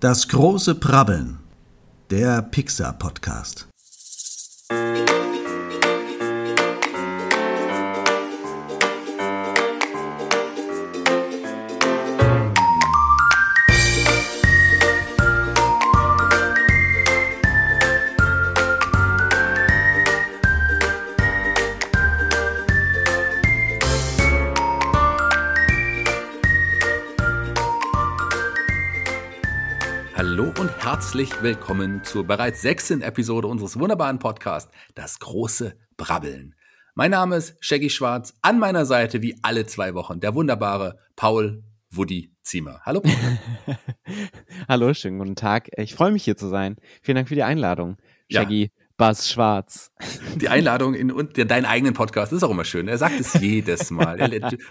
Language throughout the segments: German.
Das große Prabbeln. Der Pixar-Podcast. Herzlich willkommen zur bereits sechsten Episode unseres wunderbaren Podcasts, Das große Brabbeln. Mein Name ist Shaggy Schwarz, an meiner Seite wie alle zwei Wochen der wunderbare Paul Woody Ziemer. Hallo. Paul. Hallo, schönen guten Tag. Ich freue mich hier zu sein. Vielen Dank für die Einladung. Shaggy, Buzz Schwarz. Die Einladung in, in deinen eigenen Podcast ist auch immer schön. Er sagt es jedes Mal.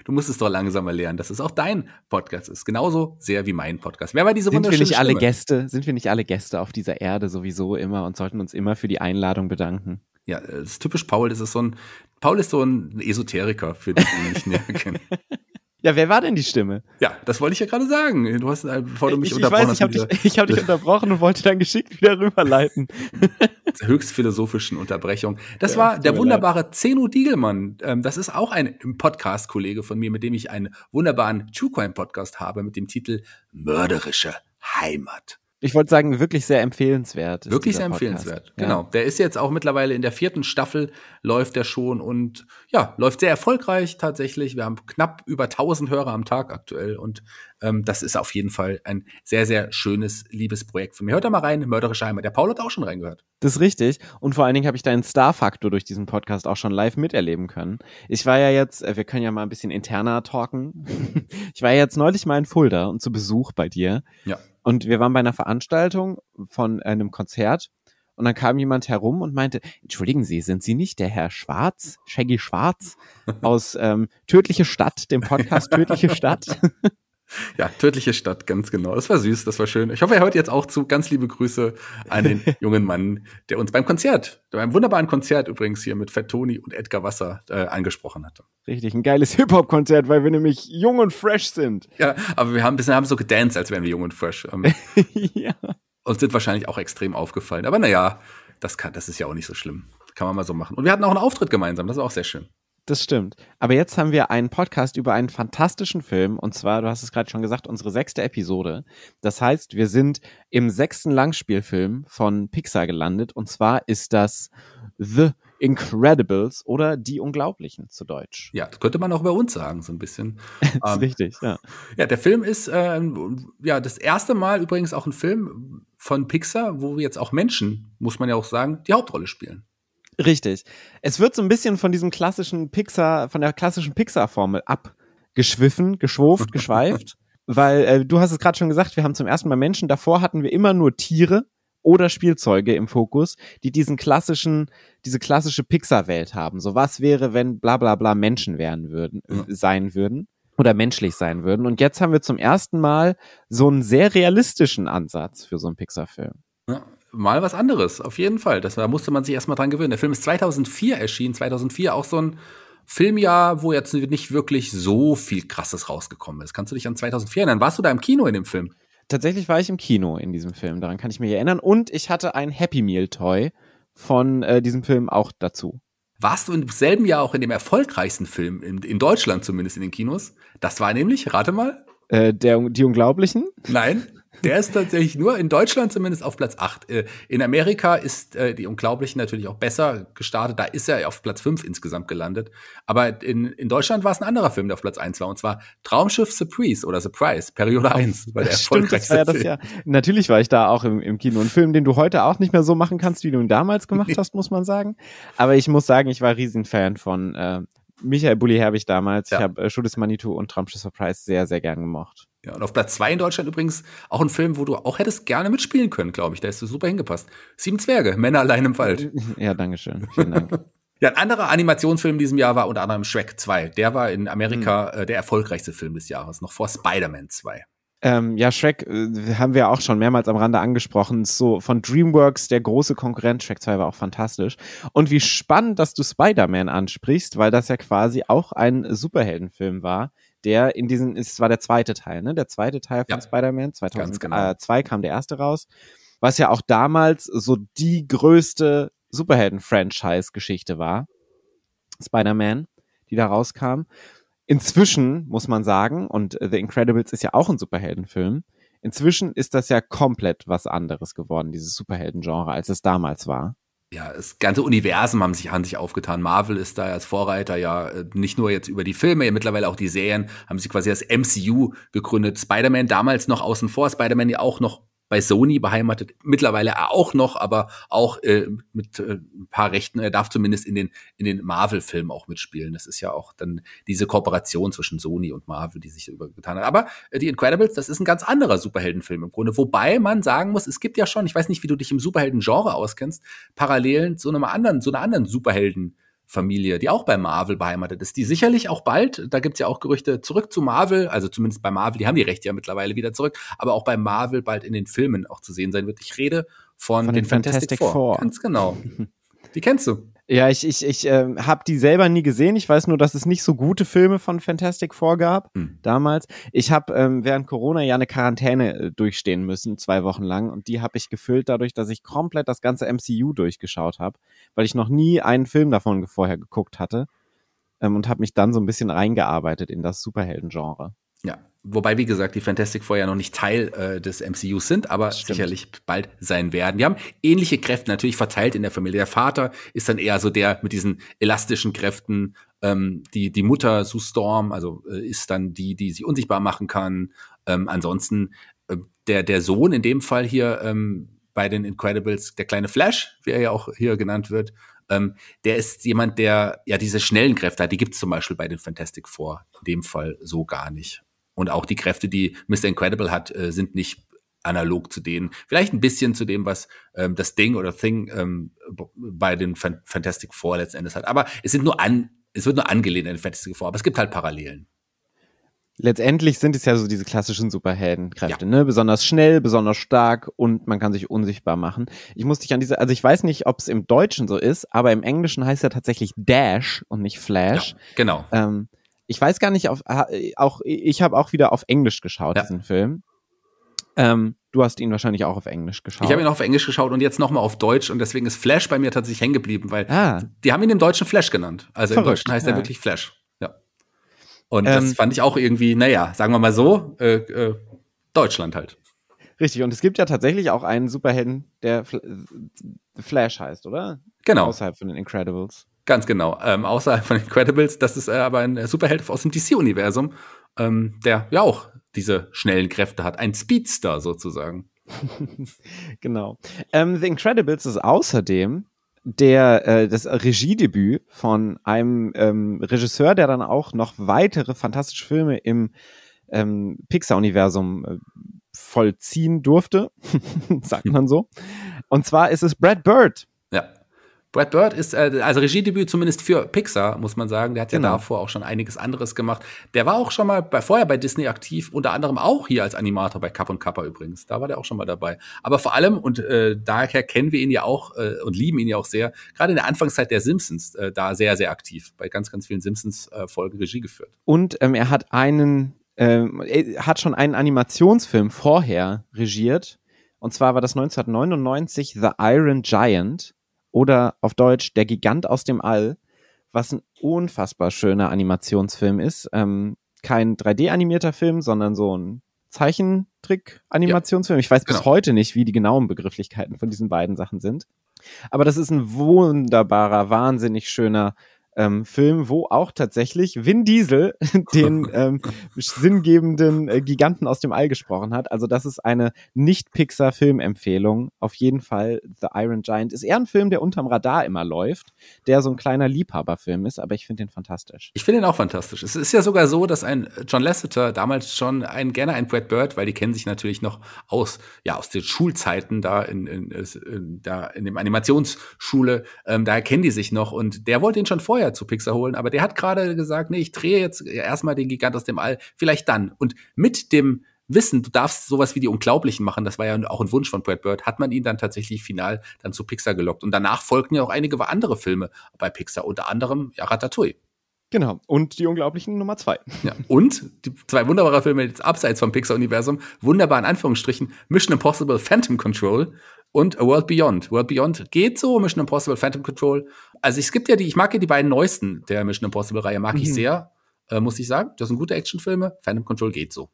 Du musst es doch langsamer lernen, dass es auch dein Podcast ist. Genauso sehr wie mein Podcast. Wer war diese sind wir nicht alle Gäste? Sind wir nicht alle Gäste auf dieser Erde sowieso immer und sollten uns immer für die Einladung bedanken? Ja, das ist typisch Paul. Das ist so ein, Paul ist so ein Esoteriker, für die ihn nicht näher kennen. Ja, wer war denn die Stimme? Ja, das wollte ich ja gerade sagen. Du hast, äh, bevor du mich ich, unterbrochen ich weiß, hast. Ich habe dich, hab dich unterbrochen und wollte dann geschickt wieder rüberleiten. höchst philosophischen Unterbrechung. Das ja, war der wunderbare. Zeno Diegelmann. Ähm, das ist auch ein Podcast-Kollege von mir, mit dem ich einen wunderbaren True Crime Podcast habe mit dem Titel Mörderische Heimat. Ich wollte sagen, wirklich sehr empfehlenswert. Wirklich sehr empfehlenswert, ja. genau. Der ist jetzt auch mittlerweile in der vierten Staffel, läuft der schon und ja, läuft sehr erfolgreich tatsächlich. Wir haben knapp über 1000 Hörer am Tag aktuell und ähm, das ist auf jeden Fall ein sehr, sehr schönes, liebes Projekt von mir. Hört da mal rein, Mörderische Heimat. Der Paul hat auch schon reingehört. Das ist richtig und vor allen Dingen habe ich deinen Star-Faktor durch diesen Podcast auch schon live miterleben können. Ich war ja jetzt, äh, wir können ja mal ein bisschen interner talken. ich war ja jetzt neulich mal in Fulda und zu Besuch bei dir. Ja. Und wir waren bei einer Veranstaltung von einem Konzert und dann kam jemand herum und meinte, entschuldigen Sie, sind Sie nicht der Herr Schwarz, Shaggy Schwarz aus ähm, Tödliche Stadt, dem Podcast Tödliche Stadt? Ja, tödliche Stadt, ganz genau. Das war süß, das war schön. Ich hoffe, er hört jetzt auch zu. Ganz liebe Grüße an den jungen Mann, der uns beim Konzert, beim wunderbaren Konzert übrigens hier mit Fat Tony und Edgar Wasser äh, angesprochen hatte. Richtig, ein geiles Hip-Hop-Konzert, weil wir nämlich jung und fresh sind. Ja, aber wir haben ein bisschen haben so gedanced, als wären wir jung und fresh. Ähm, ja. Und sind wahrscheinlich auch extrem aufgefallen. Aber naja, das kann, das ist ja auch nicht so schlimm. Kann man mal so machen. Und wir hatten auch einen Auftritt gemeinsam, das war auch sehr schön. Das stimmt. Aber jetzt haben wir einen Podcast über einen fantastischen Film. Und zwar, du hast es gerade schon gesagt, unsere sechste Episode. Das heißt, wir sind im sechsten Langspielfilm von Pixar gelandet. Und zwar ist das The Incredibles oder Die Unglaublichen zu Deutsch. Ja, das könnte man auch bei uns sagen, so ein bisschen. das ist ähm, richtig, ja. Ja, der Film ist äh, ja das erste Mal übrigens auch ein Film von Pixar, wo jetzt auch Menschen, muss man ja auch sagen, die Hauptrolle spielen. Richtig. Es wird so ein bisschen von diesem klassischen Pixar, von der klassischen Pixar-Formel abgeschwiffen, geschwurft, geschweift. weil äh, du hast es gerade schon gesagt, wir haben zum ersten Mal Menschen. Davor hatten wir immer nur Tiere oder Spielzeuge im Fokus, die diesen klassischen, diese klassische Pixar-Welt haben. So was wäre, wenn bla bla bla Menschen werden würden, ja. sein würden oder menschlich sein würden. Und jetzt haben wir zum ersten Mal so einen sehr realistischen Ansatz für so einen Pixar-Film. Mal was anderes, auf jeden Fall. Das, da musste man sich erstmal dran gewöhnen. Der Film ist 2004 erschienen, 2004 auch so ein Filmjahr, wo jetzt nicht wirklich so viel Krasses rausgekommen ist. Kannst du dich an 2004 erinnern? Warst du da im Kino in dem Film? Tatsächlich war ich im Kino in diesem Film, daran kann ich mich erinnern. Und ich hatte ein Happy Meal Toy von äh, diesem Film auch dazu. Warst du im selben Jahr auch in dem erfolgreichsten Film, in, in Deutschland zumindest in den Kinos? Das war nämlich, rate mal. Äh, der, die Unglaublichen? Nein, der ist tatsächlich nur in Deutschland zumindest auf Platz 8. Äh, in Amerika ist äh, die Unglaublichen natürlich auch besser gestartet. Da ist er auf Platz 5 insgesamt gelandet. Aber in, in Deutschland war es ein anderer Film, der auf Platz 1 war. Und zwar Traumschiff Surprise oder Surprise, Periode 1. War der Stimmt, das war ja das ja. Natürlich war ich da auch im, im Kino. Ein Film, den du heute auch nicht mehr so machen kannst, wie du ihn damals gemacht hast, muss man sagen. Aber ich muss sagen, ich war Riesenfan von äh, Michael Bulli Herbig damals. Ja. Ich habe äh, Schuh Manitou und Traumschiff Surprise sehr, sehr gern gemocht. Ja, und auf Platz zwei in Deutschland übrigens auch ein Film, wo du auch hättest gerne mitspielen können, glaube ich. Da ist du super hingepasst. Sieben Zwerge, Männer allein im Wald. Ja, danke schön. Vielen Dank. ja, ein anderer Animationsfilm in diesem Jahr war unter anderem Shrek 2. Der war in Amerika mhm. äh, der erfolgreichste Film des Jahres, noch vor Spider-Man 2. Ähm, ja, Shrek äh, haben wir auch schon mehrmals am Rande angesprochen. So von DreamWorks, der große Konkurrent. Shrek 2 war auch fantastisch. Und wie spannend, dass du Spider-Man ansprichst, weil das ja quasi auch ein Superheldenfilm war, der in diesen, es war der zweite Teil, ne? Der zweite Teil von Ja. Spider-Man, 2002 genau. äh, kam der erste raus, was ja auch damals so die größte Superhelden-Franchise-Geschichte war. Spider-Man, die da rauskam. Inzwischen muss man sagen, und The Incredibles ist ja auch ein Superheldenfilm, inzwischen ist das ja komplett was anderes geworden, dieses Superhelden-Genre, als es damals war. Ja, das ganze Universum haben sich an sich aufgetan. Marvel ist da als Vorreiter ja äh, nicht nur jetzt über die Filme, ja mittlerweile auch die Serien, haben sich quasi das MCU gegründet. Spider-Man damals noch außen vor, Spider-Man ja auch noch bei Sony beheimatet, mittlerweile auch noch, aber auch äh, mit äh, ein paar Rechten. Er darf zumindest in den in den Marvel-Filmen auch mitspielen. Das ist ja auch dann diese Kooperation zwischen Sony und Marvel, die sich übergetan hat. Aber äh, die Incredibles, das ist ein ganz anderer Superheldenfilm im Grunde. Wobei man sagen muss, es gibt ja schon, ich weiß nicht, wie du dich im Superhelden-Genre auskennst, Parallelen zu einem anderen, zu einer anderen Superhelden. Familie, die auch bei Marvel beheimatet ist, die sicherlich auch bald, da gibt's ja auch Gerüchte, zurück zu Marvel, also zumindest bei Marvel, die haben die Rechte ja mittlerweile wieder zurück, aber auch bei Marvel bald in den Filmen auch zu sehen sein wird. Ich rede von, Von den, den Fantastic, Fantastic Four. Four. Ganz genau. Die kennst du. Ja, ich, ich, ich äh, habe die selber nie gesehen. Ich weiß nur, dass es nicht so gute Filme von Fantastic Four gab Hm. damals. Ich habe ähm, während Corona ja eine Quarantäne äh, durchstehen müssen, zwei Wochen lang. Und die habe ich gefüllt dadurch, dass ich komplett das ganze MCU durchgeschaut habe, weil ich noch nie einen Film davon vorher geguckt hatte. Ähm, und habe mich dann so ein bisschen reingearbeitet in das Superhelden-Genre. Ja, wobei, wie gesagt, die Fantastic Four ja noch nicht Teil äh, des MCUs sind, aber Stimmt. sicherlich bald sein werden. Die haben ähnliche Kräfte natürlich verteilt in der Familie. Der Vater ist dann eher so der mit diesen elastischen Kräften. Ähm, die, die Mutter, Sue Storm, also äh, ist dann die, die sie unsichtbar machen kann. Ähm, ansonsten äh, der, der Sohn in dem Fall hier ähm, bei den Incredibles, der kleine Flash, wie er ja auch hier genannt wird, ähm, der ist jemand, der ja diese schnellen Kräfte hat. Die gibt es zum Beispiel bei den Fantastic Four in dem Fall so gar nicht. Und auch die Kräfte, die Mr. Incredible hat, äh, sind nicht analog zu denen. Vielleicht ein bisschen zu dem, was ähm, das Ding oder Thing ähm, bei den Fan Fantastic Four letzten Endes hat. Aber es sind nur an, es wird nur angelehnt an den Fantastic Four, aber es gibt halt Parallelen. Letztendlich sind es ja so diese klassischen Superheldenkräfte, ne? Besonders schnell, besonders stark und man kann sich unsichtbar machen. Ich muss dich an diese, also ich weiß nicht, ob es im Deutschen so ist, aber im Englischen heißt er tatsächlich Dash und nicht Flash. Ja, genau. Ähm, ich weiß gar nicht, auf, auch ich habe auch wieder auf Englisch geschaut, Ja. diesen Film. Ähm, du hast ihn wahrscheinlich auch auf Englisch geschaut. Ich habe ihn auf Englisch geschaut und jetzt nochmal auf Deutsch und deswegen ist Flash bei mir tatsächlich hängen geblieben, weil Ah. die haben ihn im Deutschen Flash genannt. Also im Verrückt, Deutschen heißt ja. er wirklich Flash. Ja. Und Ähm, das fand ich auch irgendwie, naja, sagen wir mal so, äh, äh, Deutschland halt. Richtig, und es gibt ja tatsächlich auch einen Superhelden, der Fl Flash heißt, oder? Genau. Außerhalb von den Incredibles. Ganz genau. Ähm, außerhalb von Incredibles, das ist äh, aber ein Superheld aus dem DC-Universum, ähm, der ja auch diese schnellen Kräfte hat. Ein Speedster sozusagen. Genau. Ähm, The Incredibles ist außerdem der äh, das Regiedebüt von einem ähm, Regisseur, der dann auch noch weitere fantastische Filme im ähm, Pixar-Universum äh, vollziehen durfte, sagt man so. Und zwar ist es Brad Bird. Brad Bird ist, äh, also Regiedebüt zumindest für Pixar, muss man sagen. Der hat ja Genau. davor auch schon einiges anderes gemacht. Der war auch schon mal bei, vorher bei Disney aktiv, unter anderem auch hier als Animator bei Kapp und Kappa übrigens. Da war der auch schon mal dabei. Aber vor allem, und äh, daher kennen wir ihn ja auch äh, und lieben ihn ja auch sehr, gerade in der Anfangszeit der Simpsons, äh, da sehr, sehr aktiv. Bei ganz, ganz vielen Simpsons-Folgen Regie geführt. Und ähm, er hat einen, ähm, er hat schon einen Animationsfilm vorher regiert. Und zwar war das 1999 The Iron Giant oder auf Deutsch Der Gigant aus dem All, was ein unfassbar schöner Animationsfilm ist. Ähm, kein 3D-animierter Film, sondern so ein Zeichentrick-Animationsfilm. Ich weiß bis Genau. heute nicht, wie die genauen Begrifflichkeiten von diesen beiden Sachen sind. Aber das ist ein wunderbarer, wahnsinnig schöner ähm, Film, wo auch tatsächlich Vin Diesel den ähm, sinngebenden äh, Giganten aus dem All gesprochen hat. Also das ist eine Nicht-Pixar-Filmempfehlung. Auf jeden Fall The Iron Giant. Ist eher ein Film, der unterm Radar immer läuft, der so ein kleiner Liebhaberfilm ist, aber ich finde den fantastisch. Ich finde ihn auch fantastisch. Es ist ja sogar so, dass ein John Lasseter damals schon ein, gerne ein Brad Bird, weil die kennen sich natürlich noch aus, ja, aus den Schulzeiten da in, in, in, da in dem Animationsschule, ähm, daher kennen die sich noch und der wollte ihn schon vorher zu Pixar holen, aber der hat gerade gesagt, nee, ich drehe jetzt erstmal den Gigant aus dem All, vielleicht dann. Und mit dem Wissen, du darfst sowas wie die Unglaublichen machen, das war ja auch ein Wunsch von Brad Bird, hat man ihn dann tatsächlich final dann zu Pixar gelockt. Und danach folgten ja auch einige andere Filme bei Pixar, unter anderem ja Ratatouille. Genau. Und die Unglaublichen Nummer zwei. Ja. Und die zwei wunderbare Filme jetzt abseits vom Pixar-Universum, wunderbar in Anführungsstrichen, Mission Impossible Phantom Control und A World Beyond. World Beyond geht so, Mission Impossible Phantom Control. Also es gibt ja die, ich mag ja die beiden neuesten der Mission Impossible-Reihe, mag mhm. ich sehr, äh, muss ich sagen. Das sind gute Actionfilme. Phantom Control geht so.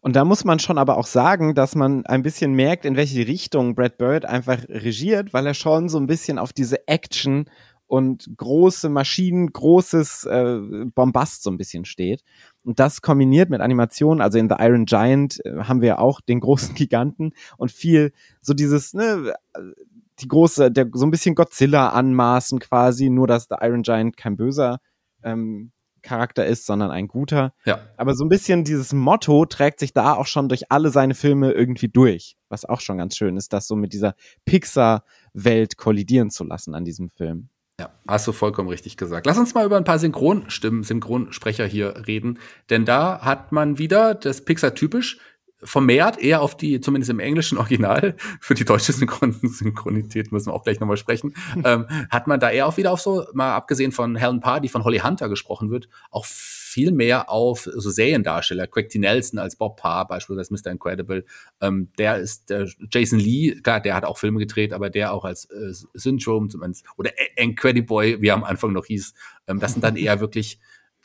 Und da muss man schon aber auch sagen, dass man ein bisschen merkt, in welche Richtung Brad Bird einfach regiert, weil er schon so ein bisschen auf diese Action und große Maschinen, großes äh, Bombast so ein bisschen steht. Und das kombiniert mit Animationen, also in The Iron Giant äh, haben wir auch den großen Giganten und viel so dieses, ne, die große, der so ein bisschen Godzilla anmaßen quasi, nur dass The Iron Giant kein böser ähm, Charakter ist, sondern ein guter. Ja. Aber so ein bisschen dieses Motto trägt sich da auch schon durch alle seine Filme irgendwie durch, was auch schon ganz schön ist, das so mit dieser Pixar-Welt kollidieren zu lassen an diesem Film. Ja, hast du vollkommen richtig gesagt. Lass uns mal über ein paar Synchronstimmen, Synchronsprecher hier reden. Denn da hat man wieder das Pixar typisch vermehrt eher auf die, zumindest im englischen Original, für die deutsche Synchron Synchronität müssen wir auch gleich nochmal sprechen, ähm, hat man da eher auch wieder auf so, mal abgesehen von Helen Parr, die von Holly Hunter gesprochen wird, auch viel mehr auf so Seriendarsteller. Craig T. Nelson als Bob Parr, beispielsweise Mr. Incredible. Ähm, der ist der Jason Lee, klar, der hat auch Filme gedreht, aber der auch als äh, Syndrome zumindest, oder Incrediboy, wie er am Anfang noch hieß. Ähm, das sind dann eher wirklich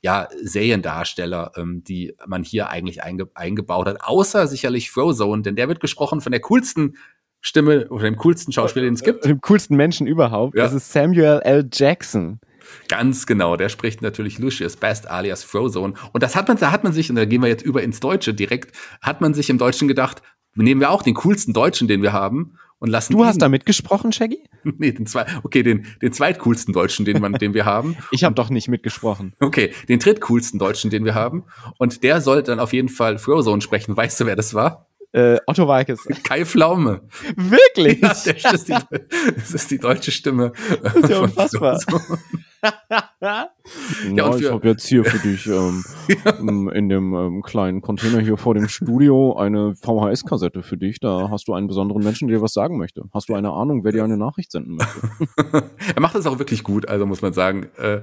ja, Seriendarsteller, ähm, die man hier eigentlich einge eingebaut hat, außer sicherlich Frozone, denn der wird gesprochen von der coolsten Stimme oder dem coolsten Schauspieler, den es gibt. Dem coolsten Menschen überhaupt. Ja. Das ist Samuel L. Jackson. Ganz genau, der spricht natürlich Lucius Best alias Frozone. Und das hat man, da hat man sich, und da gehen wir jetzt über ins Deutsche direkt, hat man sich im Deutschen gedacht, nehmen wir auch den coolsten Deutschen, den wir haben, und lassen. Du hast da mitgesprochen, Shaggy? nee, den zwei, okay, den, den zweitcoolsten Deutschen, den man, den wir haben. ich habe doch nicht mitgesprochen. Okay, den drittcoolsten Deutschen, den wir haben. Und der soll dann auf jeden Fall Frozone sprechen. Weißt du, wer das war? Äh, Otto Walkes. Kai Pflaume. Wirklich? Ja, das, ist die, das ist die deutsche Stimme. Das ist ja unfassbar. ja, ja, ich habe jetzt hier für dich ähm, ja. in dem ähm, kleinen Container hier vor dem Studio eine VHS-Kassette für dich. Da hast du einen besonderen Menschen, der dir was sagen möchte. Hast du eine Ahnung, wer dir eine Nachricht senden möchte? er macht das auch wirklich gut, also muss man sagen. Äh,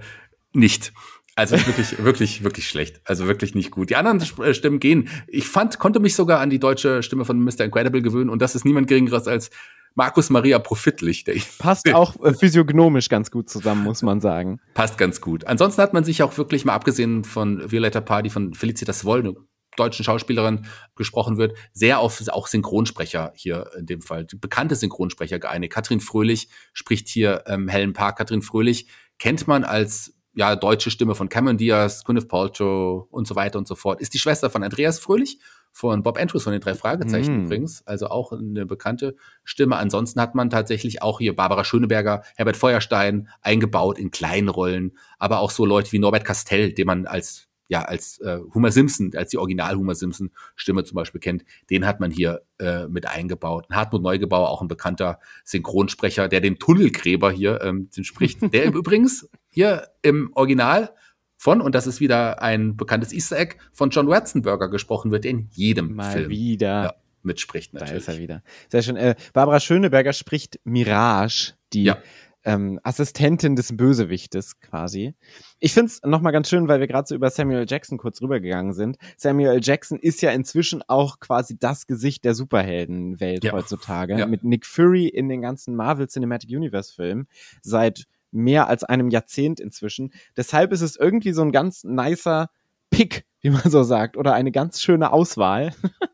nicht. Also wirklich, wirklich, wirklich schlecht. Also wirklich nicht gut. Die anderen äh, Stimmen gehen. Ich fand, konnte mich sogar an die deutsche Stimme von Mr. Incredible gewöhnen und das ist niemand geringeres als Markus Maria Profitlich. Der Passt auch äh, physiognomisch ganz gut zusammen, muss man sagen. Passt ganz gut. Ansonsten hat man sich auch wirklich mal abgesehen von Violetta Party, von Felicitas Woll, eine deutschen Schauspielerin gesprochen wird, sehr auf auch Synchronsprecher hier in dem Fall, bekannte Synchronsprecher geeinigt. Katrin Fröhlich spricht hier ähm, Helen Park. Katrin Fröhlich kennt man als ja, deutsche Stimme von Cameron Diaz, Gwyneth Paltrow und so weiter und so fort. Ist die Schwester von Andreas Fröhlich, von Bob Andrews von den drei Fragezeichen mm. übrigens. Also auch eine bekannte Stimme. Ansonsten hat man tatsächlich auch hier Barbara Schöneberger, Herbert Feuerstein eingebaut in kleinen Rollen, aber auch so Leute wie Norbert Castell, den man als ja, als äh, Homer Simpson, als die Original Homer Simpson Stimme zum Beispiel kennt, den hat man hier äh, mit eingebaut. Hartmut Neugebauer, auch ein bekannter Synchronsprecher, der den Tunnelgräber hier ähm, spricht, der übrigens hier im Original von, und das ist wieder ein bekanntes Easter Egg, von John Ratzenberger gesprochen wird, der in jedem Mal Film wieder. Ja, mitspricht natürlich. Da ist er wieder. Sehr schön. Äh, Barbara Schöneberger spricht Mirage, die ja ähm, Assistentin des Bösewichtes quasi. Ich finde es nochmal ganz schön, weil wir gerade so über Samuel Jackson kurz rübergegangen sind. Samuel Jackson ist ja inzwischen auch quasi das Gesicht der Superheldenwelt ja. heutzutage. Mit Nick Fury in den ganzen Marvel Cinematic Universe Filmen seit mehr als einem Jahrzehnt inzwischen. Deshalb ist es irgendwie so ein ganz nicer Pick, wie man so sagt, oder eine ganz schöne Auswahl.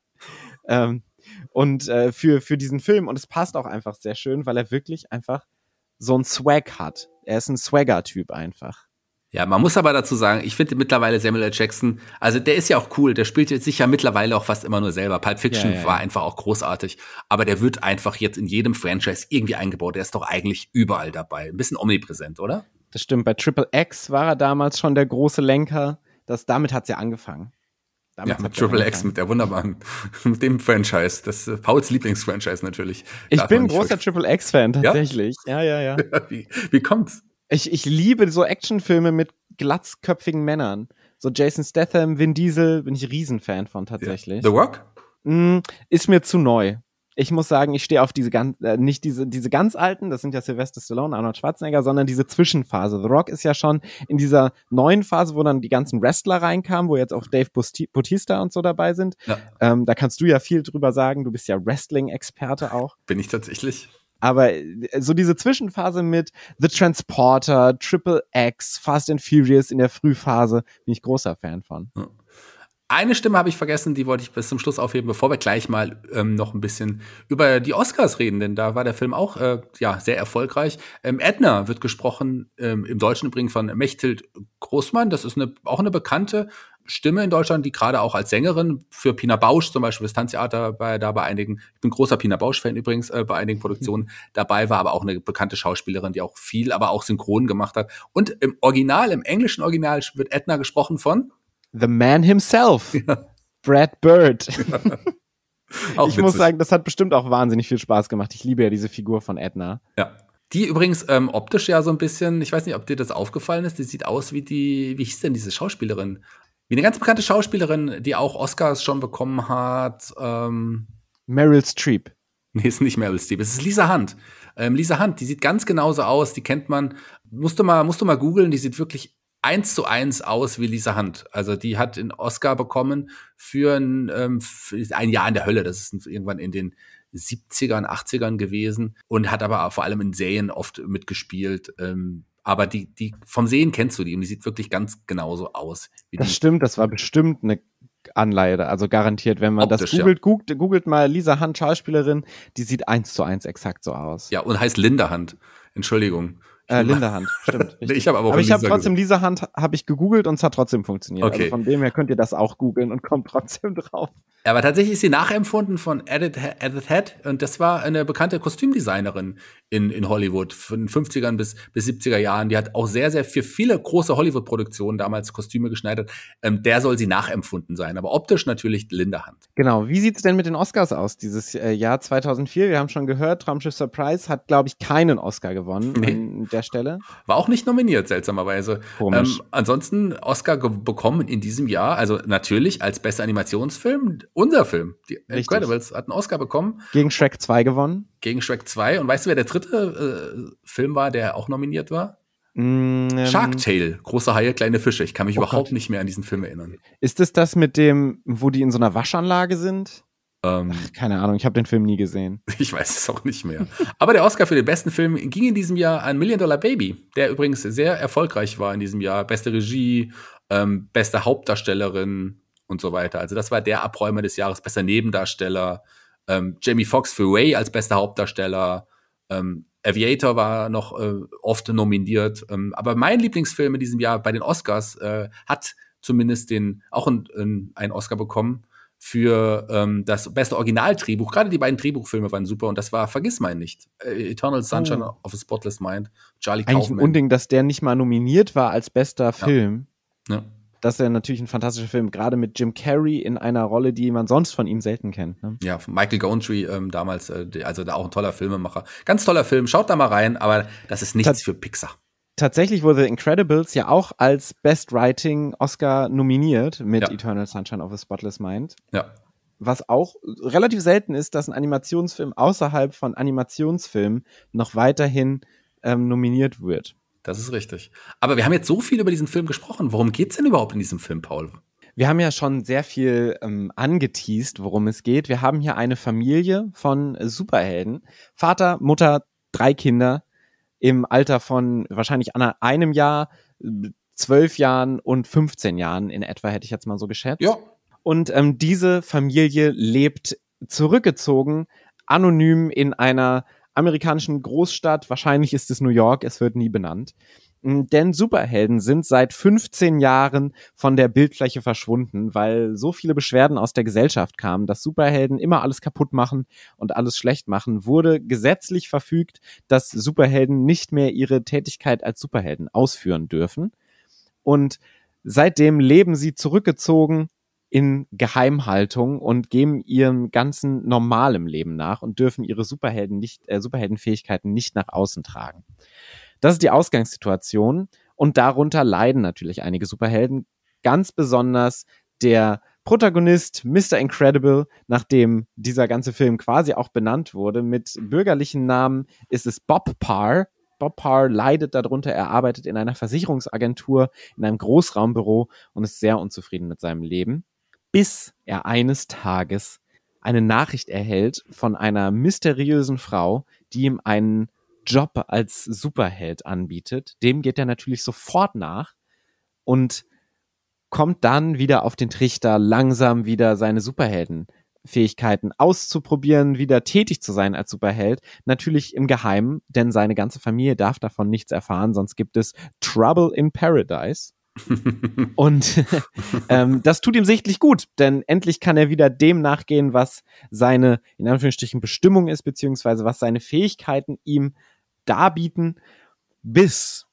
ähm, und äh, für, für diesen Film. Und es passt auch einfach sehr schön, weil er wirklich einfach so ein Swag hat. Er ist ein Swagger-Typ einfach. Ja, man muss aber dazu sagen, ich finde mittlerweile Samuel L. Jackson, also der ist ja auch cool, der spielt jetzt sicher mittlerweile auch fast immer nur selber. Pulp Fiction ja, ja, ja. war einfach auch großartig, aber der wird einfach jetzt in jedem Franchise irgendwie eingebaut. Der ist doch eigentlich überall dabei. Ein bisschen omnipräsent, oder? Das stimmt. Bei Triple X war er damals schon der große Lenker. Das, damit hat's ja angefangen. Damit ja, mit Triple X, mit der wunderbaren, mit dem Franchise. Das ist Pauls Lieblingsfranchise natürlich. Ich bin großer Triple X-Fan, tatsächlich. Ja, ja, ja. ja. wie, wie kommt's? Ich, ich liebe so Actionfilme mit glatzköpfigen Männern. So Jason Statham, Vin Diesel, bin ich Riesenfan von tatsächlich. The Rock? Mm, ist mir zu neu. ich muss sagen, ich stehe auf diese ganz, äh, nicht diese, diese ganz alten, das sind ja Sylvester Stallone, Arnold Schwarzenegger, sondern diese Zwischenphase. The Rock ist ja schon in dieser neuen Phase, wo dann die ganzen Wrestler reinkamen, wo jetzt auch Dave Bautista und so dabei sind. Ja. Ähm, da kannst du ja viel drüber sagen. Du bist ja Wrestling-Experte auch. Bin ich tatsächlich. Aber äh, so diese Zwischenphase mit The Transporter, Triple X, Fast and Furious in der Frühphase, bin ich großer Fan von. Ja. Eine Stimme habe ich vergessen, die wollte ich bis zum Schluss aufheben, bevor wir gleich mal ähm, noch ein bisschen über die Oscars reden, denn da war der Film auch äh, ja sehr erfolgreich. Ähm, Edna wird gesprochen, ähm, im Deutschen übrigens von Mechthild Großmann. Das ist eine, auch eine bekannte Stimme in Deutschland, die gerade auch als Sängerin für Pina Bausch zum Beispiel das Tanztheater bei, da bei einigen, ich bin großer Pina Bausch-Fan übrigens, äh, bei einigen Produktionen mhm. dabei war, aber auch eine bekannte Schauspielerin, die auch viel, aber auch synchron gemacht hat. Und im Original, im englischen Original wird Edna gesprochen von The Man himself, ja. Brad Bird. Ja. ich muss sagen, das hat bestimmt auch wahnsinnig viel Spaß gemacht. Ich liebe ja diese Figur von Edna. Ja. Die übrigens ähm, optisch ja so ein bisschen, ich weiß nicht, ob dir das aufgefallen ist, die sieht aus wie die, wie hieß denn diese Schauspielerin? Wie eine ganz bekannte Schauspielerin, die auch Oscars schon bekommen hat. Ähm, Meryl Streep. Nee, ist nicht Meryl Streep, es ist Lisa Hunt. Ähm, Lisa Hunt, die sieht ganz genauso aus, die kennt man. Musst du mal, musst du mal googeln, die sieht wirklich eins zu eins aus wie Lisa Hunt. Also die hat einen Oscar bekommen für ein, ähm, für ein Jahr in der Hölle. Das ist irgendwann in den 70ern, 80ern gewesen und hat aber vor allem in Serien oft mitgespielt. Ähm, aber die, die vom Sehen kennst du die und die sieht wirklich ganz genauso aus. das die. stimmt, das war bestimmt eine Anleihe, also garantiert, wenn man Optisch, das googelt, ja. googelt, googelt mal Lisa Hunt, Schauspielerin, die sieht eins zu eins exakt so aus. Ja, und heißt Linda Hunt. Entschuldigung. Äh, Linda Hand, stimmt. ich habe aber auch Aber ich habe trotzdem Lisa Hand habe ich gegoogelt und es hat trotzdem funktioniert. Also okay. Also von dem her könnt ihr das auch googeln und kommt trotzdem drauf. Aber tatsächlich ist sie nachempfunden von Edith, Edith Head und das war eine bekannte Kostümdesignerin in, in Hollywood von den 50ern bis, bis 70er Jahren. Die hat auch sehr, sehr für viele große Hollywood-Produktionen damals Kostüme geschneidert. Ähm, der soll sie nachempfunden sein, aber optisch natürlich Linda Hand. Genau. Wie sieht's denn mit den Oscars aus dieses äh, Jahr 2004? Wir haben schon gehört, Traumschiff Surprise hat, glaube ich, keinen Oscar gewonnen nee. Der Stelle. War auch nicht nominiert, seltsamerweise. Ähm, ansonsten Oscar bekommen in diesem Jahr, also natürlich als bester Animationsfilm, unser Film, die Richtig. Incredibles, hat einen Oscar bekommen. Gegen Shrek 2 gewonnen. Gegen Shrek 2. Und weißt du, wer der dritte äh, Film war, der auch nominiert war? Mm, ähm, Shark Tale, große Haie, kleine Fische. Ich kann mich oh überhaupt Gott. nicht mehr an diesen Film erinnern. Ist es das mit dem, wo die in so einer Waschanlage sind? Ähm, Ach, keine Ahnung, ich habe den Film nie gesehen. Ich weiß es auch nicht mehr. Aber der Oscar für den besten Film ging in diesem Jahr an Million Dollar Baby, der übrigens sehr erfolgreich war in diesem Jahr. Beste Regie, ähm, beste Hauptdarstellerin und so weiter. Also das war der Abräumer des Jahres, bester Nebendarsteller. Ähm, Jamie Foxx für Ray als bester Hauptdarsteller. Ähm, Aviator war noch äh, oft nominiert. Ähm, aber mein Lieblingsfilm in diesem Jahr bei den Oscars äh, hat zumindest den auch einen Oscar bekommen für ähm, das beste Originaldrehbuch. Gerade die beiden Drehbuchfilme waren super und das war Vergiss mein nicht. Äh, Eternal Sunshine oh. of a Spotless Mind, Charlie Eigentlich Kaufman. ein Unding, dass der nicht mal nominiert war als bester Film. Ja. ja. Das ist ja natürlich ein fantastischer Film, gerade mit Jim Carrey in einer Rolle, die man sonst von ihm selten kennt. Ne? Ja, Michael Gontry ähm, damals, äh, also da auch ein toller Filmemacher. Ganz toller Film, schaut da mal rein, aber das ist nichts Tats für Pixar tatsächlich wurde Incredibles ja auch als Best Writing Oscar nominiert mit ja. Eternal Sunshine of a Spotless Mind. Ja. Was auch relativ selten ist, dass ein Animationsfilm außerhalb von Animationsfilmen noch weiterhin ähm, nominiert wird. Das ist richtig. Aber wir haben jetzt so viel über diesen Film gesprochen. Worum geht es denn überhaupt in diesem Film, Paul? Wir haben ja schon sehr viel ähm, angeteased, worum es geht. Wir haben hier eine Familie von Superhelden. Vater, Mutter, drei Kinder im Alter von wahrscheinlich einem Jahr, zwölf Jahren und 15 Jahren in etwa, hätte ich jetzt mal so geschätzt. Ja. Und ähm, diese Familie lebt zurückgezogen, anonym in einer amerikanischen Großstadt. Wahrscheinlich ist es New York, es wird nie benannt. Hm, denn Superhelden sind seit 15 Jahren von der Bildfläche verschwunden, weil so viele Beschwerden aus der Gesellschaft kamen, dass Superhelden immer alles kaputt machen und alles schlecht machen, wurde gesetzlich verfügt, dass Superhelden nicht mehr ihre Tätigkeit als Superhelden ausführen dürfen. Und seitdem leben sie zurückgezogen in Geheimhaltung und geben ihrem ganzen normalem Leben nach und dürfen ihre Superhelden nicht, äh, Superheldenfähigkeiten nicht nach außen tragen. Das ist die Ausgangssituation und darunter leiden natürlich einige Superhelden, ganz besonders der Protagonist Mr. Incredible, nachdem dieser ganze Film quasi auch benannt wurde, mit bürgerlichen Namen ist es Bob Parr. Bob Parr leidet darunter, er arbeitet in einer Versicherungsagentur, in einem Großraumbüro und ist sehr unzufrieden mit seinem Leben, bis er eines Tages eine Nachricht erhält von einer mysteriösen Frau, die ihm einen Job als Superheld anbietet. Dem geht er natürlich sofort nach und kommt dann wieder auf den Trichter, langsam wieder seine Superheldenfähigkeiten auszuprobieren, wieder tätig zu sein als Superheld. Natürlich im Geheimen, denn seine ganze Familie darf davon nichts erfahren, sonst gibt es Trouble in Paradise. und ähm, das tut ihm sichtlich gut, denn endlich kann er wieder dem nachgehen, was seine, in Anführungsstrichen, Bestimmung ist, beziehungsweise was seine Fähigkeiten ihm darbieten, bis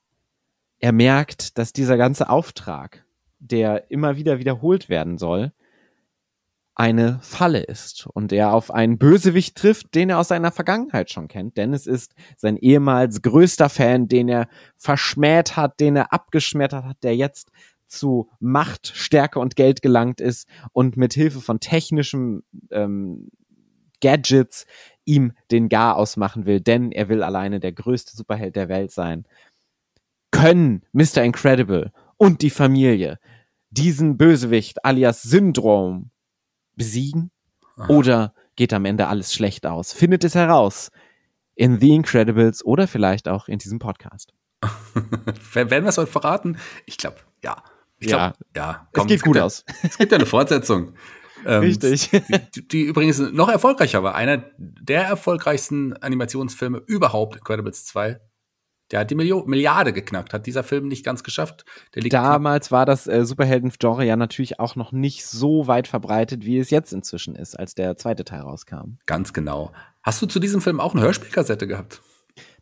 er merkt, dass dieser ganze Auftrag, der immer wieder wiederholt werden soll, eine Falle ist und er auf einen Bösewicht trifft, den er aus seiner Vergangenheit schon kennt, denn es ist sein ehemals größter Fan, den er verschmäht hat, den er abgeschmettert hat, der jetzt zu Macht, Stärke und Geld gelangt ist und mit Hilfe von technischen ähm, Gadgets ihm den Gar ausmachen will, denn er will alleine der größte Superheld der Welt sein. Können Mr. Incredible und die Familie diesen Bösewicht alias Syndrom besiegen? Aha. Oder geht am Ende alles schlecht aus? Findet es heraus in The Incredibles oder vielleicht auch in diesem Podcast. Werden wir es heute verraten? Ich glaube, ja. Ich glaub, ja, ja komm, es geht es gut aus. Es gibt ja eine Fortsetzung. Ähm, Richtig. Die, die, übrigens noch erfolgreicher war. Einer der erfolgreichsten Animationsfilme überhaupt, Incredibles 2. Der hat die Milio Milliarde geknackt, hat dieser Film nicht ganz geschafft. Damals war das äh, Superhelden-Genre ja natürlich auch noch nicht so weit verbreitet, wie es jetzt inzwischen ist, als der zweite Teil rauskam. Ganz genau. Hast du zu diesem Film auch eine Hörspielkassette gehabt?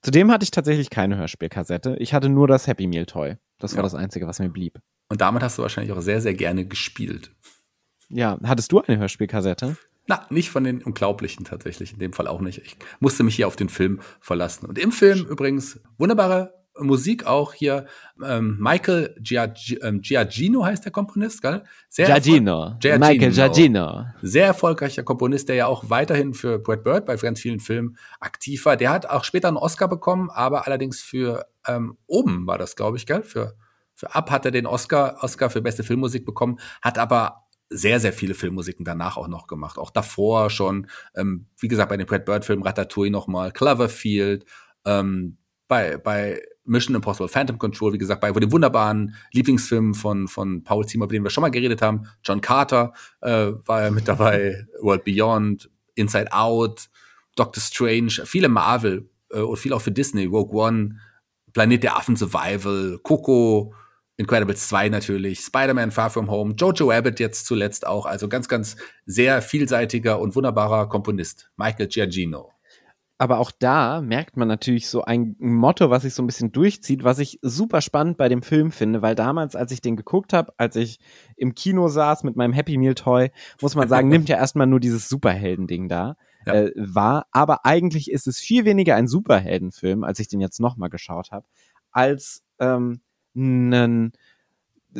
Zudem hatte ich tatsächlich keine Hörspielkassette. Ich hatte nur das Happy Meal Toy. Das war ja. das Einzige, was mir blieb. Und damit hast du wahrscheinlich auch sehr, sehr gerne gespielt. Ja, hattest du eine Hörspielkassette? Na, nicht von den Unglaublichen tatsächlich, in dem Fall auch nicht. Ich musste mich hier auf den Film verlassen. Und im Film übrigens wunderbare Musik auch hier. Ähm, Michael ähm, Giacchino heißt der Komponist, gell? Sehr Giacchino. Giacchino. Michael Giacchino. Sehr erfolgreicher Komponist, der ja auch weiterhin für Brad Bird bei ganz vielen Filmen aktiv war. Der hat auch später einen Oscar bekommen, aber allerdings für ähm, Oben war das, glaube ich, gell? Für, für Ab hat er den Oscar, Oscar für beste Filmmusik bekommen, hat aber sehr, sehr viele Filmmusiken danach auch noch gemacht. Auch davor schon, ähm, wie gesagt, bei den Brad Bird-Filmen Ratatouille nochmal, Cloverfield, ähm, bei, bei Mission Impossible Phantom Control, wie gesagt, bei dem wunderbaren Lieblingsfilm von, von Paul Zimmer, über den wir schon mal geredet haben, John Carter äh, war ja mit dabei, World Beyond, Inside Out, Doctor Strange, viele Marvel äh, und viel auch für Disney, Rogue One, Planet der Affen Survival, Coco, Incredibles 2 natürlich, Spider-Man Far From Home, Jojo Rabbit jetzt zuletzt auch. Also ganz, ganz sehr vielseitiger und wunderbarer Komponist. Michael Giacchino. Aber auch da merkt man natürlich so ein Motto, was sich so ein bisschen durchzieht, was ich super spannend bei dem Film finde, weil damals, als ich den geguckt habe, als ich im Kino saß mit meinem Happy Meal Toy, muss man sagen, nimmt ja erstmal nur dieses Superhelden-Ding da. Ja. Äh, war, aber eigentlich ist es viel weniger ein Superheldenfilm, als ich den jetzt nochmal geschaut habe, als ähm, einen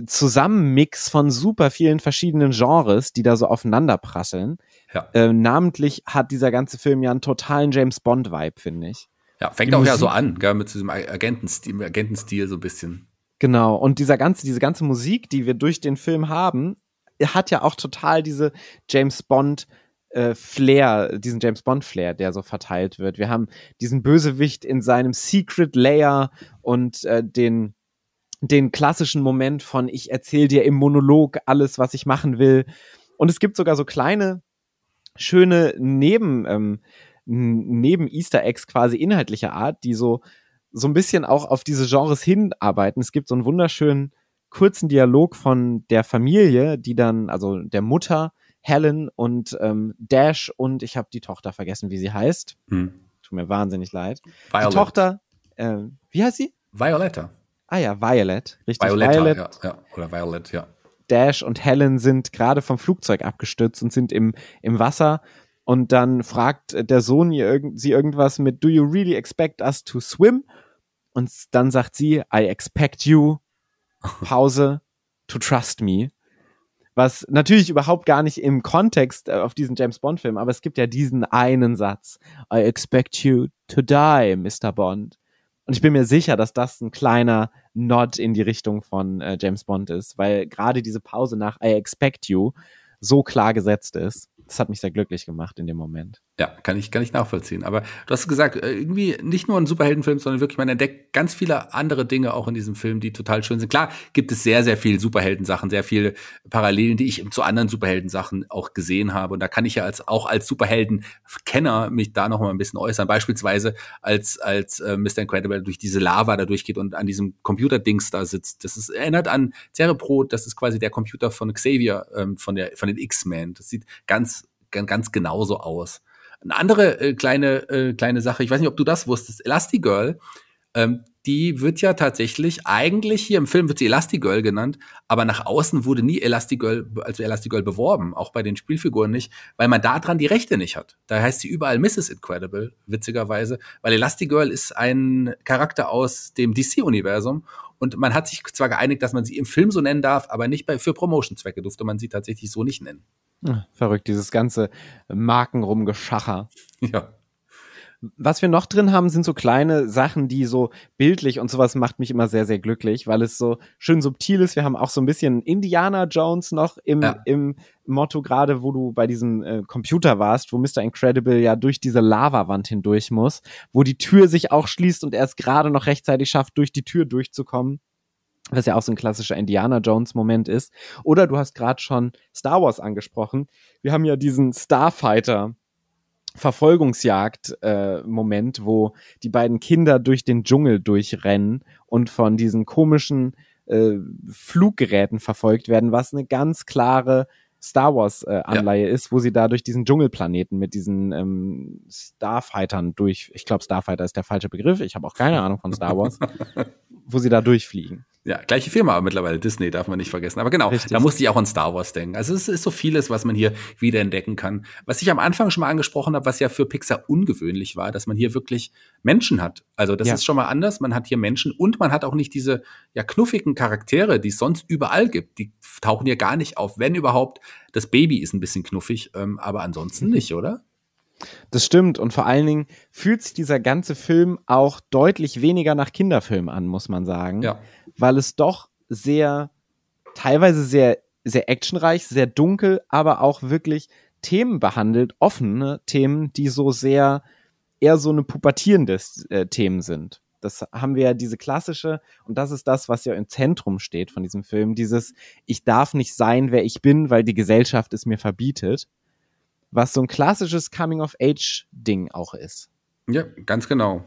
Zusammenmix von super vielen verschiedenen Genres, die da so aufeinander prasseln. Ja. Äh, namentlich hat dieser ganze Film ja einen totalen James Bond-Vibe, finde ich. Ja, fängt die auch Musik ja so an, gell, mit diesem Agentenstil, Agentenstil so ein bisschen. Genau, und dieser ganze, diese ganze Musik, die wir durch den Film haben, hat ja auch total diese James Bond äh, Flair, diesen James Bond Flair, der so verteilt wird. Wir haben diesen Bösewicht in seinem Secret Layer und äh, den den klassischen Moment von ich erzähle dir im Monolog alles, was ich machen will. Und es gibt sogar so kleine, schöne Neben, ähm, neben Easter Eggs quasi inhaltlicher Art, die so, so ein bisschen auch auf diese Genres hinarbeiten. Es gibt so einen wunderschönen kurzen Dialog von der Familie, die dann, also der Mutter, Helen und ähm, Dash und ich habe die Tochter vergessen, wie sie heißt. Hm. Tut mir wahnsinnig leid. Violet. Die Tochter, äh, wie heißt sie? Violetta. Ah ja, Violet, richtig. Violetta, Violet. Ja, ja. Oder Violet, ja. Dash und Helen sind gerade vom Flugzeug abgestürzt und sind im, im Wasser. Und dann fragt der Sohn ihr, sie irgendwas mit Do you really expect us to swim? Und dann sagt sie, I expect you, Pause, to trust me. was natürlich überhaupt gar nicht im Kontext äh, auf diesen James Bond Film, aber es gibt ja diesen einen Satz. I expect you to die, Mr. Bond. Und ich bin mir sicher, dass das ein kleiner Nod in die Richtung von äh, James Bond ist, weil gerade diese Pause nach I expect you so klar gesetzt ist. Das hat mich sehr glücklich gemacht in dem Moment. Ja, kann ich, kann ich nachvollziehen. Aber du hast gesagt, äh, irgendwie nicht nur ein Superheldenfilm, sondern wirklich, man entdeckt ganz viele andere Dinge auch in diesem Film, die total schön sind. Klar gibt es sehr, sehr viel Superheldensachen, sehr viele Parallelen, die ich zu anderen Superheldensachen auch gesehen habe. Und da kann ich ja als, auch als Superheldenkenner mich da noch mal ein bisschen äußern. Beispielsweise als, als äh, Mr. Incredible durch diese Lava da durchgeht und an diesem Computerdings da sitzt. Das ist, erinnert an Cerebro, das ist quasi der Computer von Xavier, ähm, von der, von den X-Men. Das sieht ganz, ganz, ganz genauso aus. Eine andere äh, kleine, äh, kleine Sache, ich weiß nicht, ob du das wusstest, Elastigirl, ähm, die wird ja tatsächlich, eigentlich hier im Film wird sie Elastigirl genannt, aber nach außen wurde nie Elastigirl, also Elastigirl beworben, auch bei den Spielfiguren nicht, weil man da dran die Rechte nicht hat. Da heißt sie überall Mrs. Incredible, witzigerweise, weil Elastigirl ist ein Charakter aus dem DC-Universum und man hat sich zwar geeinigt, dass man sie im Film so nennen darf, aber nicht bei, für Promotion-Zwecke durfte man sie tatsächlich so nicht nennen. Verrückt, dieses ganze Markenrumgeschacher. Ja. Was wir noch drin haben, sind so kleine Sachen, die so bildlich und sowas macht mich immer sehr, sehr glücklich, weil es so schön subtil ist. Wir haben auch so ein bisschen Indiana Jones noch im, ja. im Motto, gerade wo du bei diesem äh, Computer warst, wo Mr. Incredible ja durch diese Lavawand hindurch muss, wo die Tür sich auch schließt und er es gerade noch rechtzeitig schafft, durch die Tür durchzukommen was ja auch so ein klassischer Indiana Jones Moment ist. Oder du hast gerade schon Star Wars angesprochen. Wir haben ja diesen Starfighter Verfolgungsjagd äh, wo die beiden Kinder durch den Dschungel durchrennen und von diesen komischen äh, Fluggeräten verfolgt werden, was eine ganz klare Star Wars äh, Anleihe ja. ist, wo sie da durch diesen Dschungelplaneten mit diesen ähm, Starfightern durch, ich glaube Starfighter ist der falsche Begriff, ich habe auch keine Ahnung von Star Wars, wo sie da durchfliegen. Ja, gleiche Firma aber mittlerweile, Disney darf man nicht vergessen. Aber genau, Richtig. da musste ich auch an Star Wars denken. Also es ist so vieles, was man hier wieder entdecken kann. Was ich am Anfang schon mal angesprochen habe, was ja für Pixar ungewöhnlich war, dass man hier wirklich Menschen hat. Also das ja. ist schon mal anders. Man hat hier Menschen und man hat auch nicht diese ja knuffigen Charaktere, die es sonst überall gibt. Die tauchen hier gar nicht auf. Wenn überhaupt, das Baby ist ein bisschen knuffig, ähm, aber ansonsten nicht, oder? Das stimmt. Und vor allen Dingen fühlt sich dieser ganze Film auch deutlich weniger nach Kinderfilm an, muss man sagen. Ja. Weil es doch sehr, teilweise sehr, sehr actionreich, sehr dunkel, aber auch wirklich Themen behandelt, offene Themen, die so sehr, eher so eine pubertierende äh, Themen sind. Das haben wir ja diese klassische, und das ist das, was ja im Zentrum steht von diesem Film, dieses, ich darf nicht sein, wer ich bin, weil die Gesellschaft es mir verbietet was so ein klassisches Coming-of-Age-Ding auch ist. Ja, ganz genau.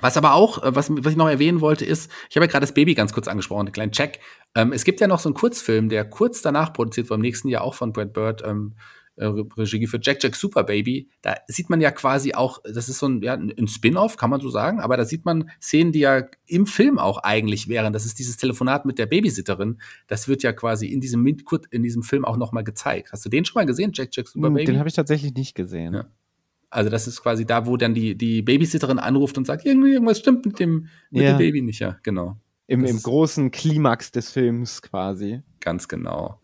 Was aber auch, äh, was, was ich noch erwähnen wollte, ist, ich habe ja gerade das Baby ganz kurz angesprochen, einen kleinen Check. Ähm, es gibt ja noch so einen Kurzfilm, der kurz danach produziert wurde, im nächsten Jahr auch von Brad Bird, ähm, äh, Regie für Jack Jack Super Baby. Da sieht man ja quasi auch, das ist so ein, ja, ein Spin-off, kann man so sagen, aber da sieht man Szenen, die ja im Film auch eigentlich wären. Das ist dieses Telefonat mit der Babysitterin. Das wird ja quasi in diesem, in diesem Film auch nochmal gezeigt. Hast du den schon mal gesehen, Jack Jack Super hm, Baby? Den habe ich tatsächlich nicht gesehen. Ja. Also das ist quasi da, wo dann die, die Babysitterin anruft und sagt, irgendwas stimmt mit dem, mit ja. dem Baby nicht, ja, genau. Im, Im großen Klimax des Films quasi. Ganz genau.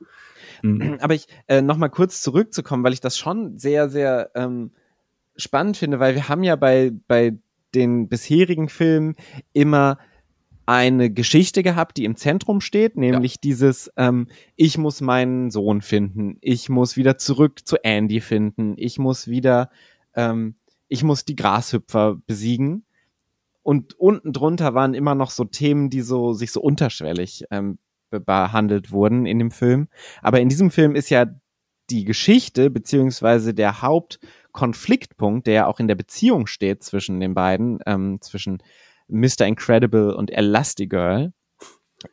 Mhm. Aber ich, äh, nochmal kurz zurückzukommen, weil ich das schon sehr, sehr ähm, spannend finde, weil wir haben ja bei, bei den bisherigen Filmen immer eine Geschichte gehabt, die im Zentrum steht, nämlich ja. dieses, ähm, ich muss meinen Sohn finden, ich muss wieder zurück zu Andy finden, ich muss wieder, ähm, ich muss die Grashüpfer besiegen. Und unten drunter waren immer noch so Themen, die so sich so unterschwellig ähm, behandelt wurden in dem Film. Aber in diesem Film ist ja die Geschichte beziehungsweise der Hauptkonfliktpunkt, der ja auch in der Beziehung steht zwischen den beiden, ähm, zwischen Mr. Incredible und Elastigirl,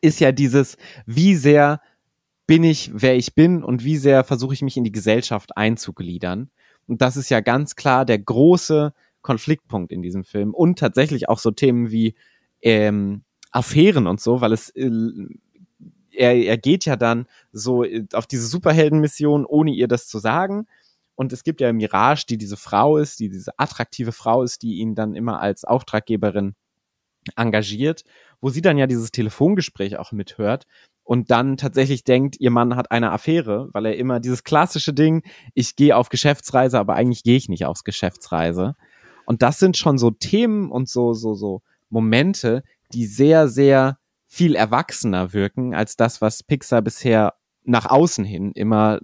ist ja dieses, wie sehr bin ich, wer ich bin und wie sehr versuche ich mich in die Gesellschaft einzugliedern. Und das ist ja ganz klar der große Konfliktpunkt in diesem Film. Und tatsächlich auch so Themen wie ähm, Affären und so, weil es äh, er, er geht ja dann so äh, auf diese Superheldenmission, ohne ihr das zu sagen. Und es gibt ja Mirage, die diese Frau ist, die diese attraktive Frau ist, die ihn dann immer als Auftraggeberin engagiert, wo sie dann ja dieses Telefongespräch auch mithört. Und dann tatsächlich denkt, ihr Mann hat eine Affäre, weil er immer dieses klassische Ding, ich gehe auf Geschäftsreise, aber eigentlich gehe ich nicht aufs Geschäftsreise. Und das sind schon so Themen und so, so, so Momente, die sehr, sehr viel erwachsener wirken als das, was Pixar bisher nach außen hin immer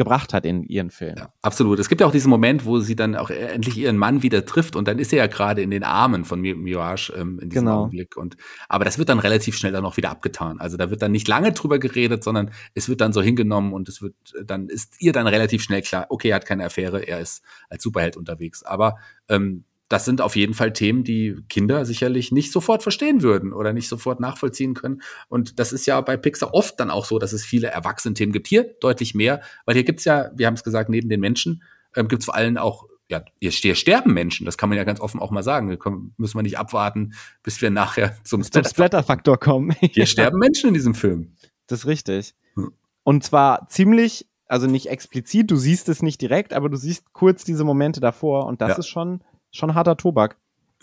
gebracht hat in ihren Filmen. Ja, absolut. Es gibt ja auch diesen Moment, wo sie dann auch endlich ihren Mann wieder trifft und dann ist er ja gerade in den Armen von Mirage ähm, in diesem genau. Augenblick. Und aber das wird dann relativ schnell dann auch wieder abgetan. Also da wird dann nicht lange drüber geredet, sondern es wird dann so hingenommen und es wird dann ist ihr dann relativ schnell klar, okay, er hat keine Affäre, er ist als Superheld unterwegs. Aber ähm, das sind auf jeden Fall Themen, die Kinder sicherlich nicht sofort verstehen würden oder nicht sofort nachvollziehen können. Und das ist ja bei Pixar oft dann auch so, dass es viele Erwachsenen-Themen gibt. Hier deutlich mehr, weil hier gibt's ja, wir haben es gesagt, neben den Menschen ähm, gibt's vor allem auch ja, hier, sterben Menschen, das kann man ja ganz offen auch mal sagen. Wir können, müssen wir nicht abwarten, bis wir nachher zum Splatter-Faktor kommen. Hier sterben Menschen in diesem Film. Das ist richtig. Hm. Und zwar ziemlich, also nicht explizit, du siehst es nicht direkt, aber du siehst kurz diese Momente davor und das ja. ist schon schon harter Tobak.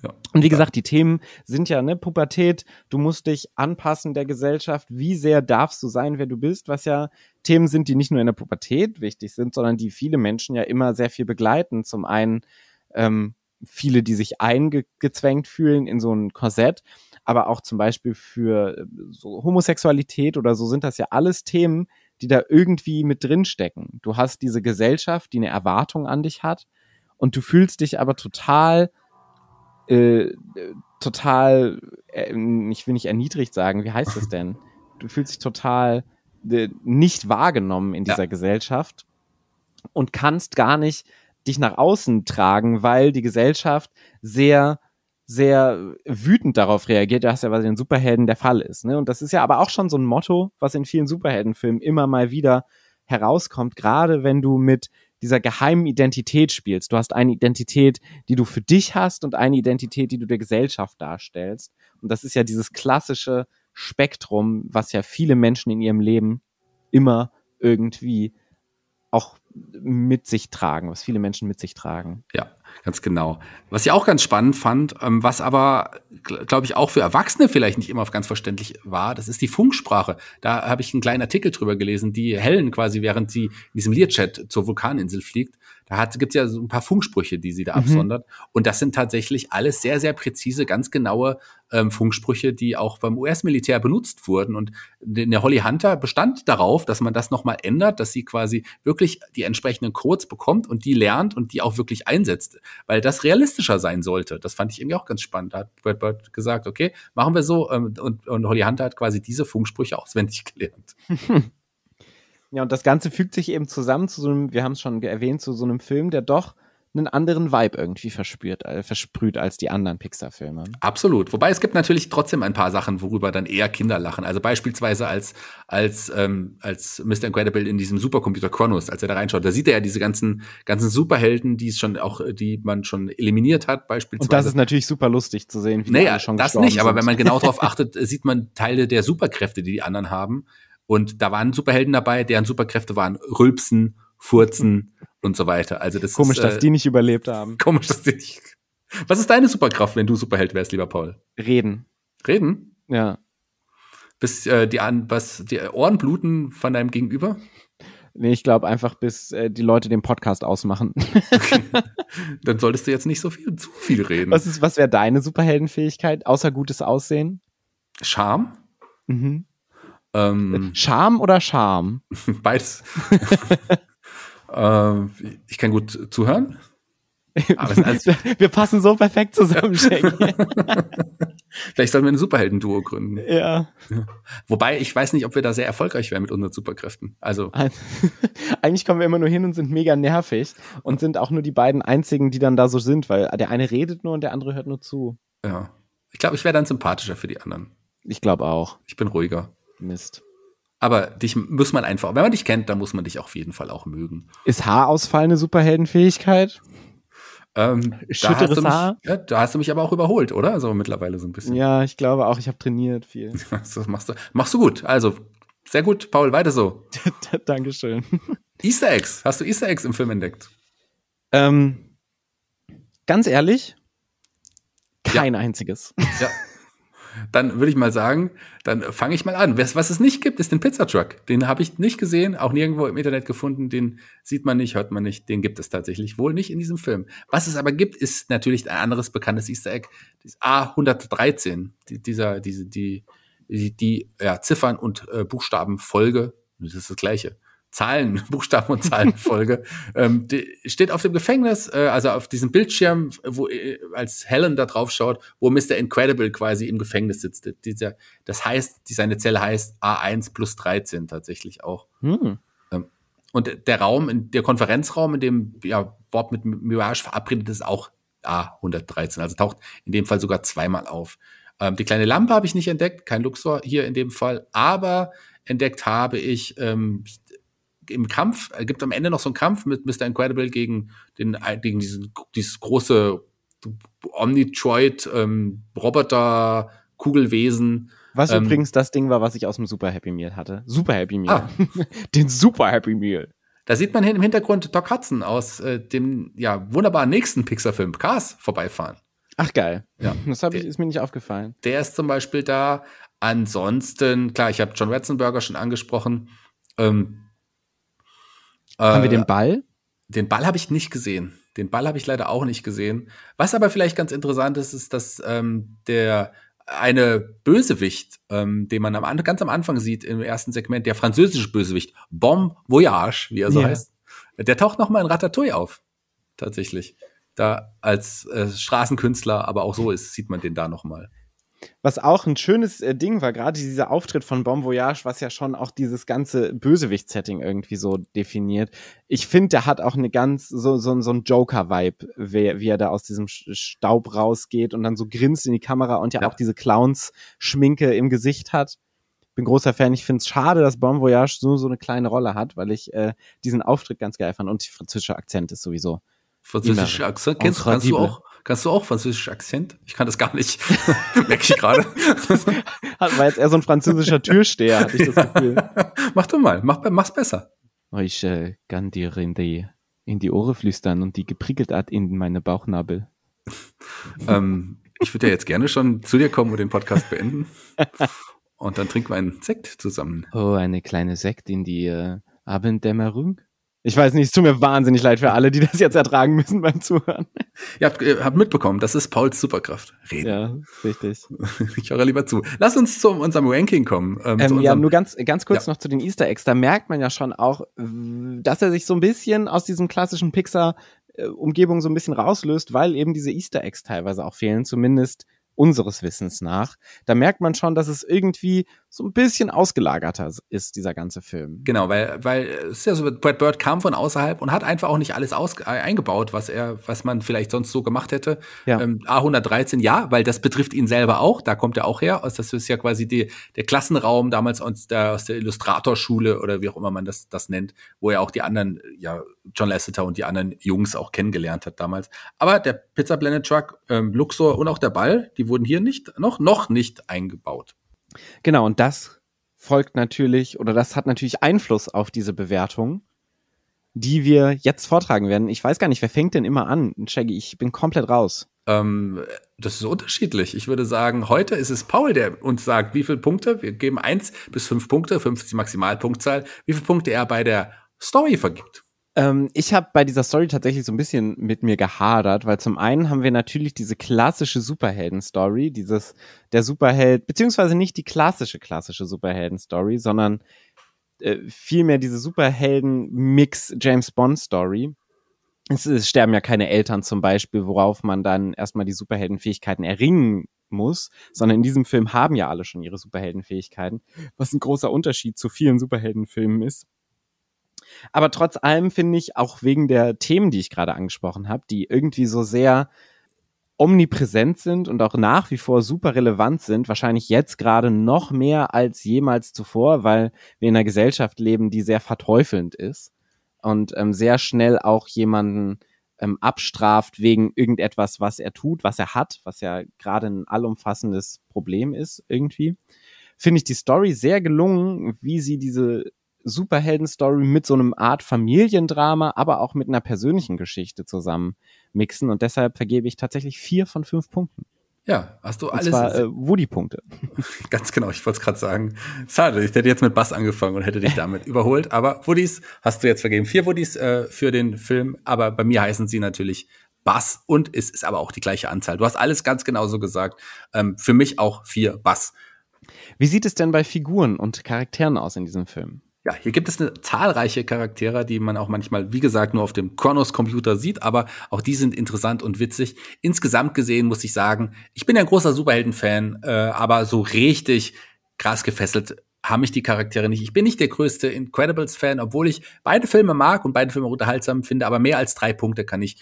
Ja. Und wie gesagt, die Themen sind ja, ne, Pubertät, du musst dich anpassen der Gesellschaft, wie sehr darfst du sein, wer du bist, was ja Themen sind, die nicht nur in der Pubertät wichtig sind, sondern die viele Menschen ja immer sehr viel begleiten. Zum einen ähm, viele, die sich eingezwängt fühlen in so ein Korsett, aber auch zum Beispiel für äh, so Homosexualität oder so sind das ja alles Themen, die da irgendwie mit drinstecken. Du hast diese Gesellschaft, die eine Erwartung an dich hat und du fühlst dich aber total, äh, total, äh, ich will nicht erniedrigt sagen, wie heißt das denn? Du fühlst dich total äh, nicht wahrgenommen in dieser ja. Gesellschaft und kannst gar nicht dich nach außen tragen, weil die Gesellschaft sehr sehr wütend darauf reagiert, was ja bei den Superhelden der Fall ist. Ne? Und das ist ja aber auch schon so ein Motto, was in vielen Superheldenfilmen immer mal wieder herauskommt, gerade wenn du mit dieser geheimen Identität spielst. Du hast eine Identität, die du für dich hast und eine Identität, die du der Gesellschaft darstellst. Und das ist ja dieses klassische Spektrum, was ja viele Menschen in ihrem Leben immer irgendwie auch mit sich tragen, was viele Menschen mit sich tragen. Ja, ganz genau. Was ich auch ganz spannend fand, ähm, was aber, glaube ich, auch für Erwachsene vielleicht nicht immer ganz verständlich war, das ist die Funksprache. Da habe ich einen kleinen Artikel drüber gelesen, die Helen quasi, während sie in diesem Learjet zur Vulkaninsel fliegt, da gibt es ja so ein paar Funksprüche, die sie da mhm. absondert. Und das sind tatsächlich alles sehr, sehr präzise, ganz genaue ähm, Funksprüche, die auch beim US-Militär benutzt wurden. Und der Holly Hunter bestand darauf, dass man das nochmal ändert, dass sie quasi wirklich die entsprechenden Codes bekommt und die lernt und die auch wirklich einsetzt, weil das realistischer sein sollte. Das fand ich irgendwie auch ganz spannend. Da hat Brad Bird gesagt, okay, machen wir so. Ähm, und, und Holly Hunter hat quasi diese Funksprüche auswendig gelernt. Ja, und das Ganze fügt sich eben zusammen zu so einem, wir haben es schon erwähnt, zu so einem Film, der doch einen anderen Vibe irgendwie verspürt, äh, versprüht als die anderen Pixar-Filme. Absolut. Wobei es gibt natürlich trotzdem ein paar Sachen, worüber dann eher Kinder lachen. Also beispielsweise als, als, ähm, als Mr. Incredible in diesem Supercomputer Chronos, als er da reinschaut, da sieht er ja diese ganzen, ganzen Superhelden, die es schon auch, die man schon eliminiert hat, beispielsweise. Und das ist natürlich super lustig zu sehen, wie naja, die alle schon das nicht, sind. aber wenn man genau darauf achtet, sieht man Teile der Superkräfte, die die anderen haben. Und da waren Superhelden dabei, deren Superkräfte waren Rülpsen, Furzen und so weiter. Also das komisch, ist, äh, dass die nicht überlebt haben. Komisch, dass die nicht. Was ist deine Superkraft, wenn du Superheld wärst, lieber Paul? Reden. Reden? Ja. Bis äh, die, an, was, die Ohren bluten von deinem Gegenüber? Nee, ich glaube einfach, bis äh, die Leute den Podcast ausmachen. Okay. Dann solltest du jetzt nicht so viel, zu viel reden. Was, ist, was wäre deine Superheldenfähigkeit, außer gutes Aussehen? Charme? Mhm. Ähm, Charme oder Charme? Beides. äh, ich kann gut zuhören. wir passen so perfekt zusammen, Shaggy. Vielleicht sollten wir ein Superhelden-Duo gründen. Ja. Wobei, ich weiß nicht, ob wir da sehr erfolgreich wären mit unseren Superkräften. Also. Eigentlich kommen wir immer nur hin und sind mega nervig und sind auch nur die beiden einzigen, die dann da so sind, weil der eine redet nur und der andere hört nur zu. Ja. Ich glaube, ich wäre dann sympathischer für die anderen. Ich glaube auch. Ich bin ruhiger. Mist. Aber dich muss man einfach, wenn man dich kennt, dann muss man dich auf jeden Fall auch mögen. Ist Haarausfall eine Superheldenfähigkeit? Ähm, Schütteres da Haar? Mich, ja, da hast du mich aber auch überholt, oder? Also mittlerweile so ein bisschen. Ja, ich glaube auch, ich habe trainiert viel. das machst du, machst du gut. Also, sehr gut, Paul, weiter so. Dankeschön. Easter Eggs. Hast du Easter Eggs im Film entdeckt? Ähm, ganz ehrlich, kein ja. einziges. Ja. dann würde ich mal sagen, dann fange ich mal an. Was, was es nicht gibt, ist den Pizzatruck. Den habe ich nicht gesehen, auch nirgendwo im Internet gefunden. Den sieht man nicht, hört man nicht. Den gibt es tatsächlich wohl nicht in diesem Film. Was es aber gibt, ist natürlich ein anderes bekanntes Easter Egg. Das A113. Die, dieser, diese, die, die, die ja, Ziffern und äh, Buchstabenfolge. Das ist das Gleiche Zahlen, Buchstaben und Zahlenfolge, ähm, steht auf dem Gefängnis, äh, also auf diesem Bildschirm, wo äh, als Helen da drauf schaut, wo Mr. Incredible quasi im Gefängnis sitzt. Dieser, das heißt, die, seine Zelle heißt A1 plus 13 tatsächlich auch. Hm. Ähm, und der Raum, der Konferenzraum, in dem ja, Bob mit Mirage verabredet ist, auch A113. Also taucht in dem Fall sogar zweimal auf. Ähm, die kleine Lampe habe ich nicht entdeckt, kein Luxor hier in dem Fall, aber entdeckt habe ich ähm, im Kampf, es gibt am Ende noch so einen Kampf mit Mr. Incredible gegen den, gegen diesen, dieses große Omnitroid, ähm, Roboter, Kugelwesen. Was ähm, übrigens das Ding war, was ich aus dem Super Happy Meal hatte. Super Happy Meal. Ah. den Super Happy Meal. Da sieht man im Hintergrund Doc Hudson aus äh, dem ja wunderbaren nächsten Pixar-Film Cars vorbeifahren. Ach geil. Ja. Das ich, ist mir nicht aufgefallen. Der ist zum Beispiel da. Ansonsten, klar, ich habe John Ratzenberger schon angesprochen. Ähm, haben wir den äh, Ball? Den Ball habe ich nicht gesehen. Den Ball habe ich leider auch nicht gesehen. Was aber vielleicht ganz interessant ist, ist, dass ähm, der eine Bösewicht, ähm, den man am, ganz am Anfang sieht im ersten Segment, der französische Bösewicht, Bon Voyage, wie er so yeah. heißt, der taucht noch mal in Ratatouille auf. Tatsächlich. Da als äh, Straßenkünstler, aber auch so ist, sieht man den da noch mal. Was auch ein schönes äh, Ding war, gerade dieser Auftritt von Bon Voyage, was ja schon auch dieses ganze Bösewicht-Setting irgendwie so definiert. Ich finde, der hat auch eine ganz, so, so, so ein Joker-Vibe, wie, wie, er da aus diesem Staub rausgeht und dann so grinst in die Kamera und ja, ja. auch diese Clowns-Schminke im Gesicht hat. Bin großer Fan. Ich finde es schade, dass Bon Voyage so, so eine kleine Rolle hat, weil ich äh, diesen Auftritt ganz geil fand und die französische Akzent ist sowieso. Französische Akzent kennst, kannst du auch? Kannst du auch französisch Akzent? Ich kann das gar nicht. Merke ich gerade. War jetzt eher so ein französischer Türsteher, hatte ich das Gefühl. Mach doch mal, mach, mach's besser. Ich äh, kann dir in die, in die Ohren flüstern und die geprickelt hat in meine Bauchnabel. ähm, ich würde ja jetzt gerne schon zu dir kommen und den Podcast beenden. Und dann trinken wir einen Sekt zusammen. Oh, eine kleine Sekt in die äh, Abenddämmerung. Ich weiß nicht, es tut mir wahnsinnig leid für alle, die das jetzt ertragen müssen beim Zuhören. Ihr habt, ihr habt mitbekommen, das ist Pauls Superkraft. Reden. Ja, richtig. Ich höre lieber zu. Lass uns zu unserem Ranking kommen. Ähm, ähm, ja, nur ganz, ganz kurz ja. noch zu den Easter Eggs. Da merkt man ja schon auch, dass er sich so ein bisschen aus diesem klassischen Pixar-Umgebung so ein bisschen rauslöst, weil eben diese Easter Eggs teilweise auch fehlen, zumindest unseres Wissens nach. Da merkt man schon, dass es irgendwie so ein bisschen ausgelagerter ist, dieser ganze Film. Genau, weil, weil es ist ja so, Brad Bird kam von außerhalb und hat einfach auch nicht alles aus, äh, eingebaut, was er, was man vielleicht sonst so gemacht hätte. Ja. Ähm, A113, ja, weil das betrifft ihn selber auch, da kommt er auch her. Also das ist ja quasi die, der Klassenraum damals aus der, aus der Illustratorschule oder wie auch immer man das, das nennt, wo er auch die anderen, ja, John Lasseter und die anderen Jungs auch kennengelernt hat damals. Aber der Pizza Planet Truck, ähm, Luxor und auch der Ball, die wurden hier nicht, noch, noch nicht eingebaut. Genau, und das folgt natürlich, oder das hat natürlich Einfluss auf diese Bewertung, die wir jetzt vortragen werden. Ich weiß gar nicht, wer fängt denn immer an? Shaggy, ich bin komplett raus. Ähm, das ist unterschiedlich. Ich würde sagen, heute ist es Paul, der uns sagt, wie viele Punkte. Wir geben eins bis fünf Punkte, fünf ist die Maximalpunktzahl, wie viele Punkte er bei der Story vergibt. Ähm, ich habe bei dieser Story tatsächlich so ein bisschen mit mir gehadert, weil zum einen haben wir natürlich diese klassische Superhelden-Story, dieses der Superheld, beziehungsweise nicht die klassische klassische Superhelden-Story, sondern äh, vielmehr diese Superhelden-Mix James Bond-Story. Es, es sterben ja keine Eltern zum Beispiel, worauf man dann erstmal die Superheldenfähigkeiten erringen muss, sondern in diesem Film haben ja alle schon ihre Superheldenfähigkeiten, was ein großer Unterschied zu vielen Superheldenfilmen ist. Aber trotz allem finde ich, auch wegen der Themen, die ich gerade angesprochen habe, die irgendwie so sehr omnipräsent sind und auch nach wie vor super relevant sind, wahrscheinlich jetzt gerade noch mehr als jemals zuvor, weil wir in einer Gesellschaft leben, die sehr verteufelnd ist und ähm, sehr schnell auch jemanden ähm, abstraft wegen irgendetwas, was er tut, was er hat, was ja gerade ein allumfassendes Problem ist irgendwie. Finde ich die Story sehr gelungen, wie sie diese Superhelden-Story mit so einem Art Familiendrama, aber auch mit einer persönlichen Geschichte zusammen mixen. Und deshalb vergebe ich tatsächlich vier von fünf Punkten. Ja, hast du Und alles. zwar äh, Woody-Punkte. Ganz genau, ich wollte es gerade sagen. Schade, ich hätte jetzt mit Bass angefangen und hätte dich damit überholt. Aber Woodies hast du jetzt vergeben. Vier Woodies äh, für den Film, aber bei mir heißen sie natürlich Bass und es ist aber auch die gleiche Anzahl. Du hast alles ganz genauso gesagt. Ähm, für mich auch vier Bass. Wie sieht es denn bei Figuren und Charakteren aus in diesem Film? Ja, hier gibt es eine zahlreiche Charaktere, die man auch manchmal, wie gesagt, nur auf dem Kronos-Computer sieht, aber auch die sind interessant und witzig. Insgesamt gesehen muss ich sagen, ich bin ja ein großer Superhelden-Fan, äh, aber so richtig krass gefesselt haben mich die Charaktere nicht. Ich bin nicht der größte Incredibles-Fan, obwohl ich beide Filme mag und beide Filme unterhaltsam finde, aber mehr als drei Punkte kann ich,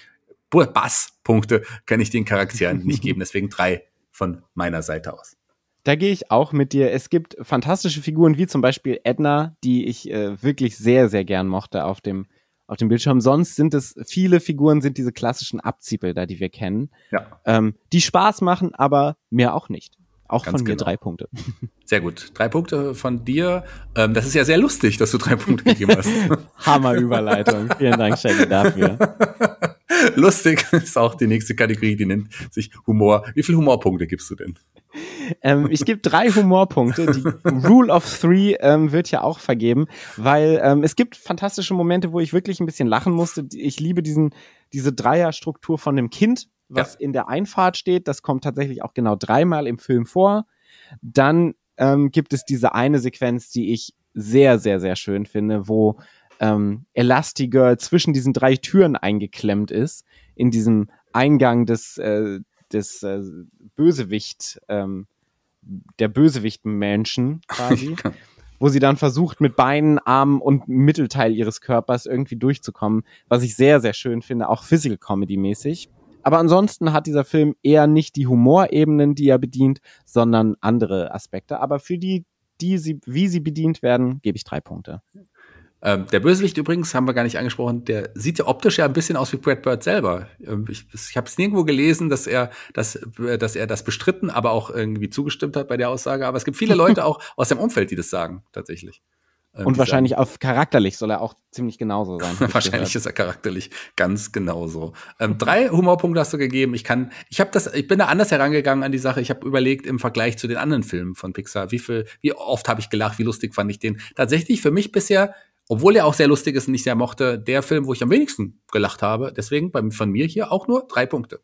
Bass-Punkte kann ich den Charakteren nicht geben. Deswegen drei von meiner Seite aus. Da gehe ich auch mit dir. Es gibt fantastische Figuren wie zum Beispiel Edna, die ich äh, wirklich sehr, sehr gern mochte auf dem, auf dem Bildschirm. Sonst sind es viele Figuren, sind diese klassischen Abziehbilder, die wir kennen, Ja, ähm, die Spaß machen, aber mir auch nicht. Auch Ganz von mir genau. drei Punkte. sehr gut. Drei Punkte von dir. Ähm, das ist ja sehr lustig, dass du drei Punkte gegeben hast. Hammer-Überleitung. Vielen Dank, Shaggy, dafür. Lustig ist auch die nächste Kategorie, die nennt sich Humor. Wie viele Humorpunkte gibst du denn? Ähm, ich gebe drei Humorpunkte. Die Rule of Three ähm, wird ja auch vergeben, weil ähm, es gibt fantastische Momente, wo ich wirklich ein bisschen lachen musste. Ich liebe diesen, diese Dreierstruktur von dem Kind, was Ja. in der Einfahrt steht. Das kommt tatsächlich auch genau dreimal im Film vor. Dann ähm, gibt es diese eine Sequenz, die ich sehr, sehr, sehr schön finde, wo ähm, Elastigirl zwischen diesen drei Türen eingeklemmt ist, in diesem Eingang des, äh, des äh, Bösewicht, ähm, der Bösewicht-Menschen quasi, wo sie dann versucht, mit Beinen, Armen und Mittelteil ihres Körpers irgendwie durchzukommen, was ich sehr, sehr schön finde, auch Physical Comedy-mäßig. Aber ansonsten hat dieser Film eher nicht die Humorebenen, die er bedient, sondern andere Aspekte. Aber für die, die sie, wie sie bedient werden, gebe ich drei Punkte. Ähm, der Bösewicht übrigens, haben wir gar nicht angesprochen, der sieht ja optisch ja ein bisschen aus wie Brad Bird selber. Ähm, ich ich habe es nirgendwo gelesen, dass er, dass, äh, dass er das bestritten, aber auch irgendwie zugestimmt hat bei der Aussage. Aber es gibt viele Leute auch aus dem Umfeld, die das sagen, tatsächlich. Ähm, Und wahrscheinlich auf charakterlich soll er auch ziemlich genauso sein. sagen, wahrscheinlich ist er charakterlich ganz genauso. Ähm, drei Humorpunkte hast du gegeben. Ich kann, ich habe das, ich bin da anders herangegangen an die Sache. Ich habe überlegt im Vergleich zu den anderen Filmen von Pixar, wie viel, wie oft habe ich gelacht, wie lustig fand ich den. Tatsächlich für mich bisher obwohl er auch sehr lustig ist und ich sehr mochte, der Film, wo ich am wenigsten gelacht habe. Deswegen bei, von mir hier auch nur drei Punkte.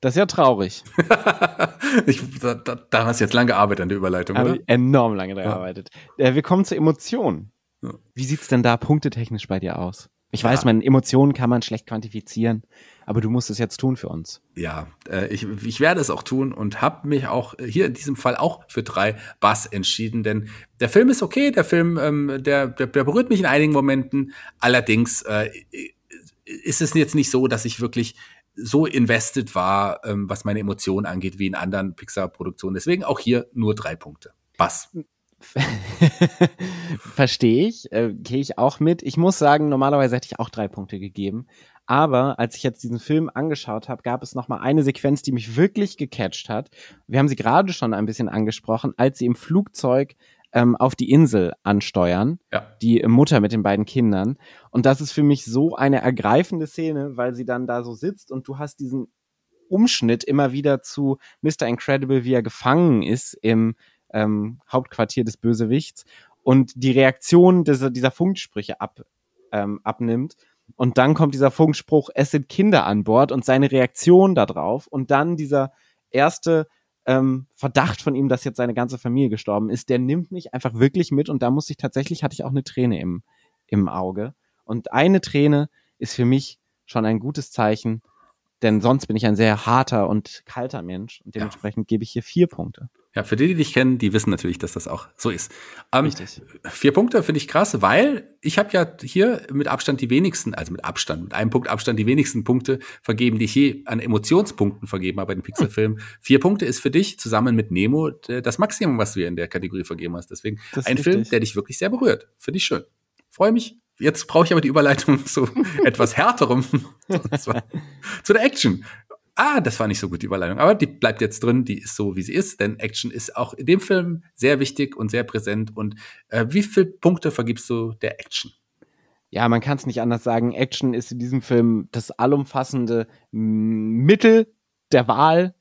Das ist ja traurig. ich, da, da, da hast du jetzt lange gearbeitet an der Überleitung, Habe oder? ich enorm lange daran Ja. gearbeitet. Äh, wir kommen zur Emotion. Ja. Wie sieht's denn da punktetechnisch bei dir aus? Ich Ja. weiß, man, Emotionen kann man schlecht quantifizieren, aber du musst es jetzt tun für uns. Ja, äh, ich, ich werde es auch tun und habe mich auch äh, hier in diesem Fall auch für drei Bass entschieden, denn der Film ist okay, der Film, ähm, der, der, der berührt mich in einigen Momenten. Allerdings äh, ist es jetzt nicht so, dass ich wirklich so invested war, ähm, was meine Emotionen angeht, wie in anderen Pixar-Produktionen. Deswegen auch hier nur drei Punkte. Bass. Verstehe ich, äh, gehe ich auch mit. Ich muss sagen, normalerweise hätte ich auch drei Punkte gegeben. Aber als ich jetzt diesen Film angeschaut habe, gab es noch mal eine Sequenz, die mich wirklich gecatcht hat. Wir haben sie gerade schon ein bisschen angesprochen, als sie im Flugzeug ähm, auf die Insel ansteuern, Ja. die Mutter mit den beiden Kindern. Und das ist für mich so eine ergreifende Szene, weil sie dann da so sitzt und du hast diesen Umschnitt immer wieder zu Mr. Incredible, wie er gefangen ist im ähm, Hauptquartier des Bösewichts und die Reaktion dieser, dieser Funksprüche ab, ähm, abnimmt. Und dann kommt dieser Funkspruch, es sind Kinder an Bord und seine Reaktion darauf und dann dieser erste ähm, Verdacht von ihm, dass jetzt seine ganze Familie gestorben ist, der nimmt mich einfach wirklich mit und da muss ich tatsächlich, hatte ich auch eine Träne im, im Auge. Und eine Träne ist für mich schon ein gutes Zeichen, denn sonst bin ich ein sehr harter und kalter Mensch und dementsprechend gebe ich hier vier Punkte. Ja, für die, die dich kennen, die wissen natürlich, dass das auch so ist. Ähm, Richtig. Vier Punkte finde ich krass, weil ich habe ja hier mit Abstand die wenigsten, also mit Abstand, mit einem Punkt Abstand die wenigsten Punkte vergeben, die ich je an Emotionspunkten vergeben habe bei den Pixar-Filmen. Vier Punkte ist für dich zusammen mit Nemo äh, das Maximum, was du hier in der Kategorie vergeben hast. Deswegen ein Film, der dich wirklich sehr berührt. Finde ich schön. Freue mich. Jetzt brauche ich aber die Überleitung zu etwas härterem, zu der Action. Ah, das war nicht so gut, die Überleitung. Aber die bleibt jetzt drin, die ist so, wie sie ist, denn Action ist auch in dem Film sehr wichtig und sehr präsent. Und äh, wie viele Punkte vergibst du der Action? Ja, man kann es nicht anders sagen. Action ist in diesem Film das allumfassende Mittel der Wahl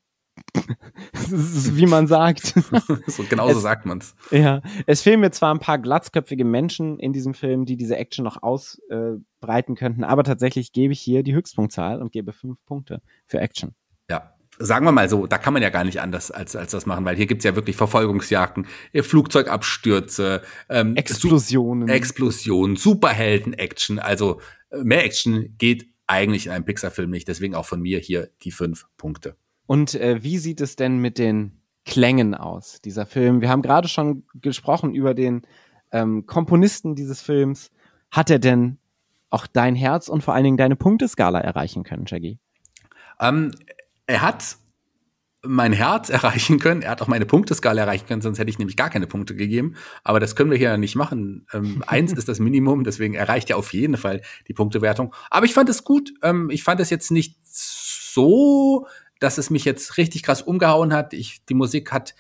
wie man sagt. so, genauso sagt man's. Ja, es fehlen mir zwar ein paar glatzköpfige Menschen in diesem Film, die diese Action noch ausbreiten äh, könnten, aber tatsächlich gebe ich hier die Höchstpunktzahl und gebe fünf Punkte für Action. Ja, sagen wir mal so, da kann man ja gar nicht anders als, als das machen, weil hier gibt's ja wirklich Verfolgungsjagden, äh, Flugzeugabstürze, ähm, Explosionen. Su Explosionen, Superhelden-Action. Also äh, mehr Action geht eigentlich in einem Pixar-Film nicht. Deswegen auch von mir hier die fünf Punkte. Und äh, wie sieht es denn mit den Klängen aus, dieser Film? Wir haben gerade schon gesprochen über den ähm, Komponisten dieses Films. Hat er denn auch dein Herz und vor allen Dingen deine Punkteskala erreichen können, Shaggy? Ähm, er hat mein Herz erreichen können. Er hat auch meine Punkteskala erreichen können, sonst hätte ich nämlich gar keine Punkte gegeben. Aber das können wir hier nicht machen. Ähm, eins ist das Minimum, deswegen erreicht er auf jeden Fall die Punktewertung. Aber ich fand es gut. Ähm, ich fand es jetzt nicht so dass es mich jetzt richtig krass umgehauen hat. Ich, die Musik hat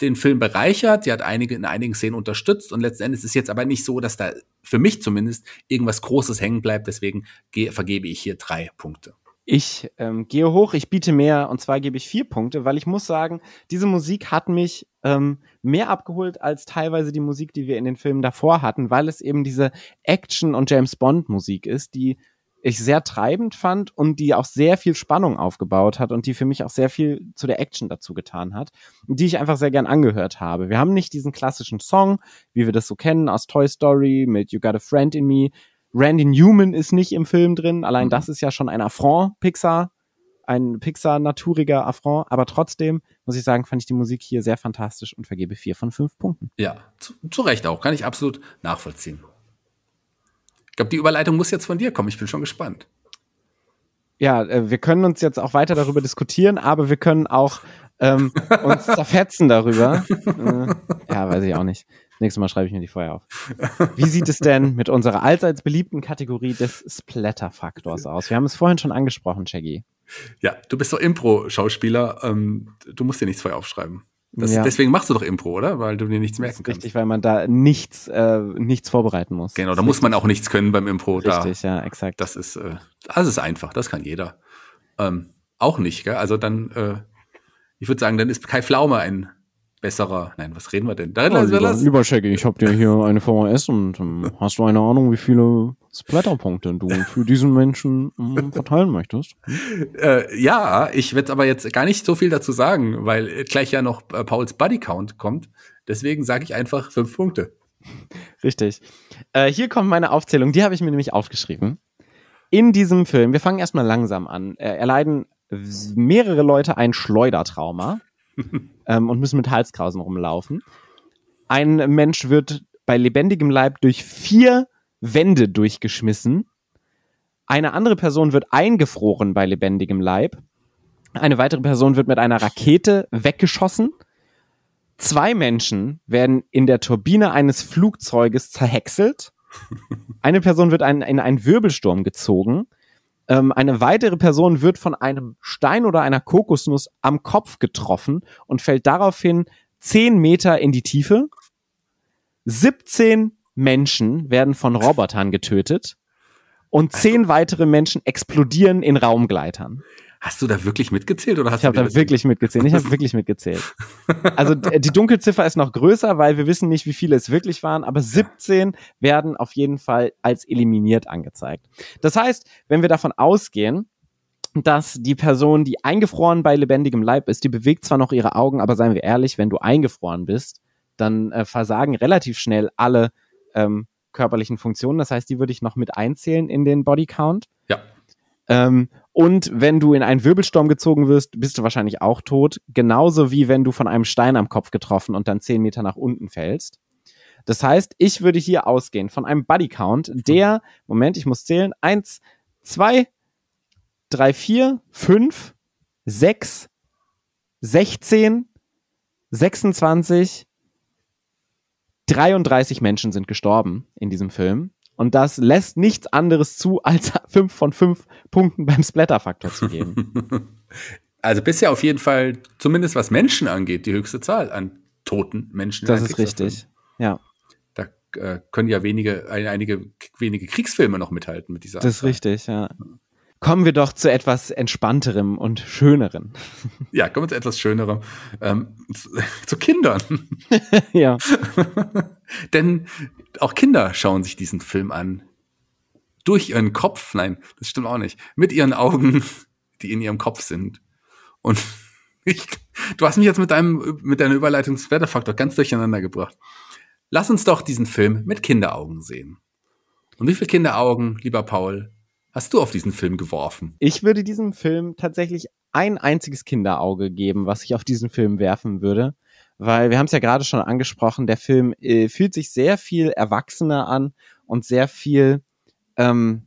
den Film bereichert, die hat einige in einigen Szenen unterstützt und letzten Endes ist jetzt aber nicht so, dass da für mich zumindest irgendwas Großes hängen bleibt. Deswegen vergebe ich hier drei Punkte. Ich ähm, gehe hoch, ich biete mehr und zwar gebe ich vier Punkte, weil ich muss sagen, diese Musik hat mich ähm, mehr abgeholt als teilweise die Musik, die wir in den Filmen davor hatten, weil es eben diese Action- und James Bond-Musik ist, die ich sehr treibend fand und die auch sehr viel Spannung aufgebaut hat und die für mich auch sehr viel zu der Action dazu getan hat, die ich einfach sehr gern angehört habe. Wir haben nicht diesen klassischen Song, wie wir das so kennen aus Toy Story mit You Got a Friend in Me. Randy Newman ist nicht im Film drin, allein mhm. das ist ja schon ein Affront Pixar, ein Pixar-naturiger Affront, aber trotzdem muss ich sagen, fand ich die Musik hier sehr fantastisch und vergebe vier von fünf Punkten. Ja, zu, zu Recht auch, kann ich absolut nachvollziehen. Ich glaube, die Überleitung muss jetzt von dir kommen. Ich bin schon gespannt. Ja, äh, wir können uns jetzt auch weiter darüber diskutieren, aber wir können auch ähm, uns zerfetzen darüber. Äh, ja, weiß ich auch nicht. Nächstes Mal schreibe ich mir die vorher auf. Wie sieht es denn mit unserer allseits beliebten Kategorie des Splatter-Faktors aus? Wir haben es vorhin schon angesprochen, Shaggy. Ja, du bist doch Impro-Schauspieler. Ähm, du musst dir nichts vorher aufschreiben. Das, ja. Deswegen machst du doch Impro, oder? Weil du dir nichts merken kannst. Richtig, weil man da nichts, äh, nichts vorbereiten muss. Genau, da muss man auch nichts können beim Impro. Richtig, da, ja, exakt. Das ist, äh, das ist einfach, das kann jeder. Ähm, auch nicht, gell? Also dann, äh, ich würde sagen, dann ist Kai Pflaume ein besserer. Nein, was reden wir denn? Da ja, lieber, lieber Shaggy, ich habe dir hier eine VHS und um, hast du eine Ahnung, wie viele Splatterpunkte du für diesen Menschen um, verteilen möchtest? Äh, ja, ich werde aber jetzt gar nicht so viel dazu sagen, weil gleich ja noch äh, Pauls Buddy Count kommt. Deswegen sage ich einfach fünf Punkte. Richtig. Äh, hier kommt meine Aufzählung, die habe ich mir nämlich aufgeschrieben. In diesem Film, wir fangen erstmal langsam an, äh, erleiden mehrere Leute ein Schleudertrauma ähm, und müssen mit Halskrausen rumlaufen. Ein Mensch wird bei lebendigem Leib durch vier Wände durchgeschmissen. Eine andere Person wird eingefroren bei lebendigem Leib. Eine weitere Person wird mit einer Rakete weggeschossen. Zwei Menschen werden in der Turbine eines Flugzeuges zerhäckselt. Eine Person wird ein, in einen Wirbelsturm gezogen. Ähm, eine weitere Person wird von einem Stein oder einer Kokosnuss am Kopf getroffen und fällt daraufhin zehn Meter in die Tiefe. 17 Menschen werden von Robotern getötet und zehn weitere Menschen explodieren in Raumgleitern. Hast du da wirklich mitgezählt oder hast ich habe da wirklich mitgezählt. Ich habe wirklich mitgezählt. Also die Dunkelziffer ist noch größer, weil wir wissen nicht, wie viele es wirklich waren, aber 17 werden auf jeden Fall als eliminiert angezeigt. Das heißt, wenn wir davon ausgehen, dass die Person, die eingefroren bei lebendigem Leib ist, die bewegt zwar noch ihre Augen, aber seien wir ehrlich, wenn du eingefroren bist, dann äh, versagen relativ schnell alle ähm, körperlichen Funktionen. Das heißt, die würde ich noch mit einzählen in den Bodycount. Ja. Ähm, und wenn du in einen Wirbelsturm gezogen wirst, bist du wahrscheinlich auch tot. Genauso wie wenn du von einem Stein am Kopf getroffen und dann zehn Meter nach unten fällst. Das heißt, ich würde hier ausgehen von einem Bodycount, der, Moment, ich muss zählen, eins, zwei, drei, vier, fünf, sechs, sechzehn, sechsundzwanzig, 33 Menschen sind gestorben in diesem Film. Und das lässt nichts anderes zu, als fünf von fünf Punkten beim Splatter-Faktor zu geben. Also bisher auf jeden Fall, zumindest was Menschen angeht, die höchste Zahl an toten Menschen. Das ist richtig, ja. Da äh, können ja wenige, einige wenige Kriegsfilme noch mithalten mit dieser Das ist richtig, ja. kommen wir doch zu etwas entspannterem und schönerem. Ja, kommen wir zu etwas schönerem. Ähm, zu, zu Kindern. ja. Denn auch Kinder schauen sich diesen Film an. Durch ihren Kopf, nein, das stimmt auch nicht. Mit ihren Augen, die in ihrem Kopf sind. Und ich, du hast mich jetzt mit deinem, mit deiner Überleitung Wetterfaktor ganz durcheinander gebracht. Lass uns doch diesen Film mit Kinderaugen sehen. Und wie viele Kinderaugen, lieber Paul, hast du auf diesen Film geworfen? Ich würde diesem Film tatsächlich ein einziges Kinderauge geben, was ich auf diesen Film werfen würde. Weil wir haben es ja gerade schon angesprochen, der Film äh, fühlt sich sehr viel erwachsener an und sehr viel, ähm,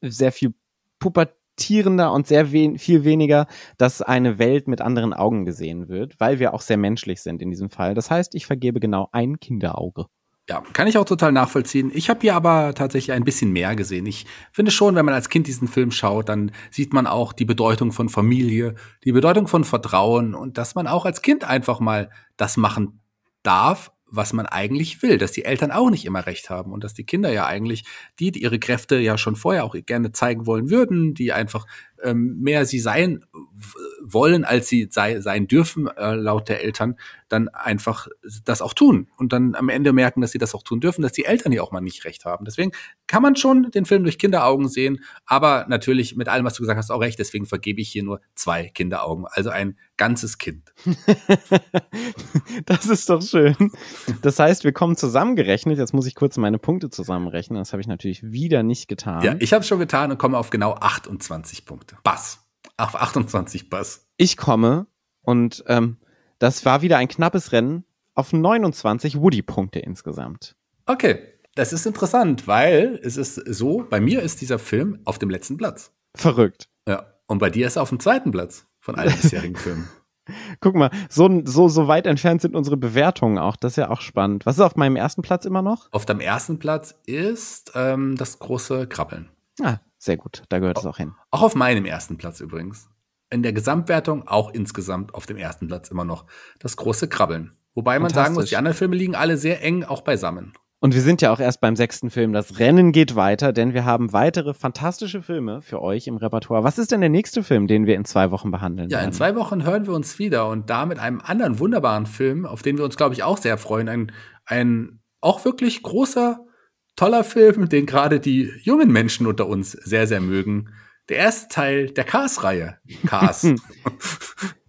sehr viel pubertierender und sehr we viel weniger, dass eine Welt mit anderen Augen gesehen wird, weil wir auch sehr menschlich sind in diesem Fall. Das heißt, ich vergebe genau ein Kinderauge. Ja, kann ich auch total nachvollziehen. Ich habe hier aber tatsächlich ein bisschen mehr gesehen. Ich finde schon, wenn man als Kind diesen Film schaut, dann sieht man auch die Bedeutung von Familie, die Bedeutung von Vertrauen und dass man auch als Kind einfach mal das machen darf, was man eigentlich will, dass die Eltern auch nicht immer recht haben und dass die Kinder ja eigentlich, die, die ihre Kräfte ja schon vorher auch gerne zeigen wollen würden, die einfach ähm, mehr sie sein wollen, als sie sei, sein dürfen, äh, laut der Eltern, dann einfach das auch tun und dann am Ende merken, dass sie das auch tun dürfen, dass die Eltern ja auch mal nicht recht haben. Deswegen kann man schon den Film durch Kinderaugen sehen, aber natürlich mit allem, was du gesagt hast, auch recht. Deswegen vergebe ich hier nur zwei Kinderaugen, also ein ganzes Kind. das ist doch schön. Das heißt, wir kommen zusammengerechnet. Jetzt muss ich kurz meine Punkte zusammenrechnen. Das habe ich natürlich wieder nicht getan. Ja, ich habe es schon getan und komme auf genau 28 Punkte. Bass. Auf 28 Bass. Ich komme und ähm, das war wieder ein knappes Rennen auf 29 Woody-Punkte insgesamt. Okay, das ist interessant, weil es ist so, bei mir ist dieser Film auf dem letzten Platz. Verrückt. Ja, und bei dir ist er auf dem zweiten Platz von allen bisherigen Filmen. Guck mal, so, so, so weit entfernt sind unsere Bewertungen auch. Das ist ja auch spannend. Was ist auf meinem ersten Platz immer noch? Auf deinem ersten Platz ist ähm, das große Krabbeln. Ah, sehr gut. Da gehört es auch hin. Auch auf meinem ersten Platz übrigens in der Gesamtwertung auch insgesamt auf dem ersten Platz immer noch das große Krabbeln. Wobei man sagen muss, die anderen Filme liegen alle sehr eng auch beisammen. Und wir sind ja auch erst beim sechsten Film. Das Rennen geht weiter, denn wir haben weitere fantastische Filme für euch im Repertoire. Was ist denn der nächste Film, den wir in zwei Wochen behandeln? Ja, werden? in zwei Wochen hören wir uns wieder und da mit einem anderen wunderbaren Film, auf den wir uns, glaube ich, auch sehr freuen. Ein, ein auch wirklich großer, toller Film, den gerade die jungen Menschen unter uns sehr, sehr mögen der erste Teil der Cars-Reihe. Cars.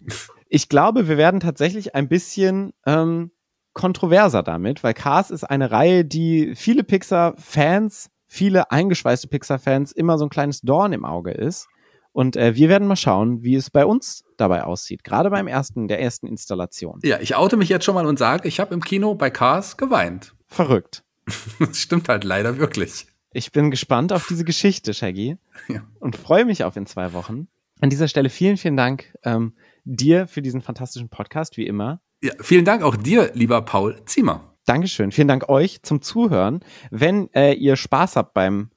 ich glaube, wir werden tatsächlich ein bisschen ähm, kontroverser damit, weil Cars ist eine Reihe, die viele Pixar-Fans, viele eingeschweißte Pixar-Fans immer so ein kleines Dorn im Auge ist. Und äh, wir werden mal schauen, wie es bei uns dabei aussieht. Gerade beim ersten, der ersten Installation. Ja, ich oute mich jetzt schon mal und sage, ich habe im Kino bei Cars geweint. Verrückt. das stimmt halt leider wirklich. Ich bin gespannt auf diese Geschichte, Shaggy. Ja. Und freue mich auf in zwei Wochen. An dieser Stelle vielen, vielen Dank ähm, dir für diesen fantastischen Podcast, wie immer. Ja, vielen Dank auch dir, lieber Paul Ziemer. Dankeschön. Vielen Dank euch zum Zuhören. Wenn äh, ihr Spaß habt beim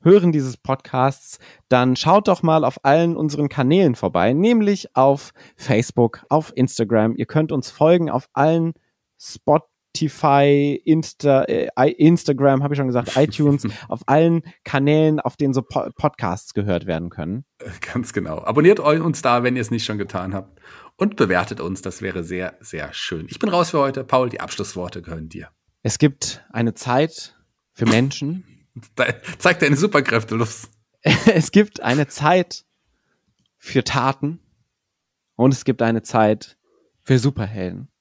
Hören dieses Podcasts, dann schaut doch mal auf allen unseren Kanälen vorbei, nämlich auf Facebook, auf Instagram. Ihr könnt uns folgen auf allen Spot Spotify, Insta, äh, Instagram, habe ich schon gesagt, iTunes, auf allen Kanälen, auf denen so po Podcasts gehört werden können. Äh, ganz genau. Abonniert uns da, wenn ihr es nicht schon getan habt. Und bewertet uns, das wäre sehr, sehr schön. Ich bin raus für heute. Paul, die Abschlussworte gehören dir. Es gibt eine Zeit für Menschen. Zeig deine Superkräfte, Lust. es gibt eine Zeit für Taten und es gibt eine Zeit für Superhelden.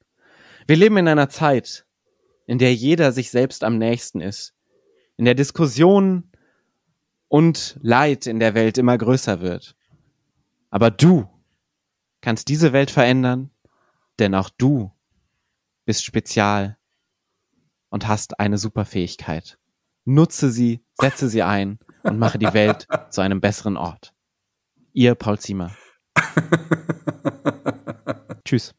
Wir leben in einer Zeit, in der jeder sich selbst am nächsten ist, in der Diskussion und Leid in der Welt immer größer wird. Aber du kannst diese Welt verändern, denn auch du bist spezial und hast eine Superfähigkeit. Nutze sie, setze sie ein und mache die Welt zu einem besseren Ort. Ihr Paul Ziemer. Tschüss.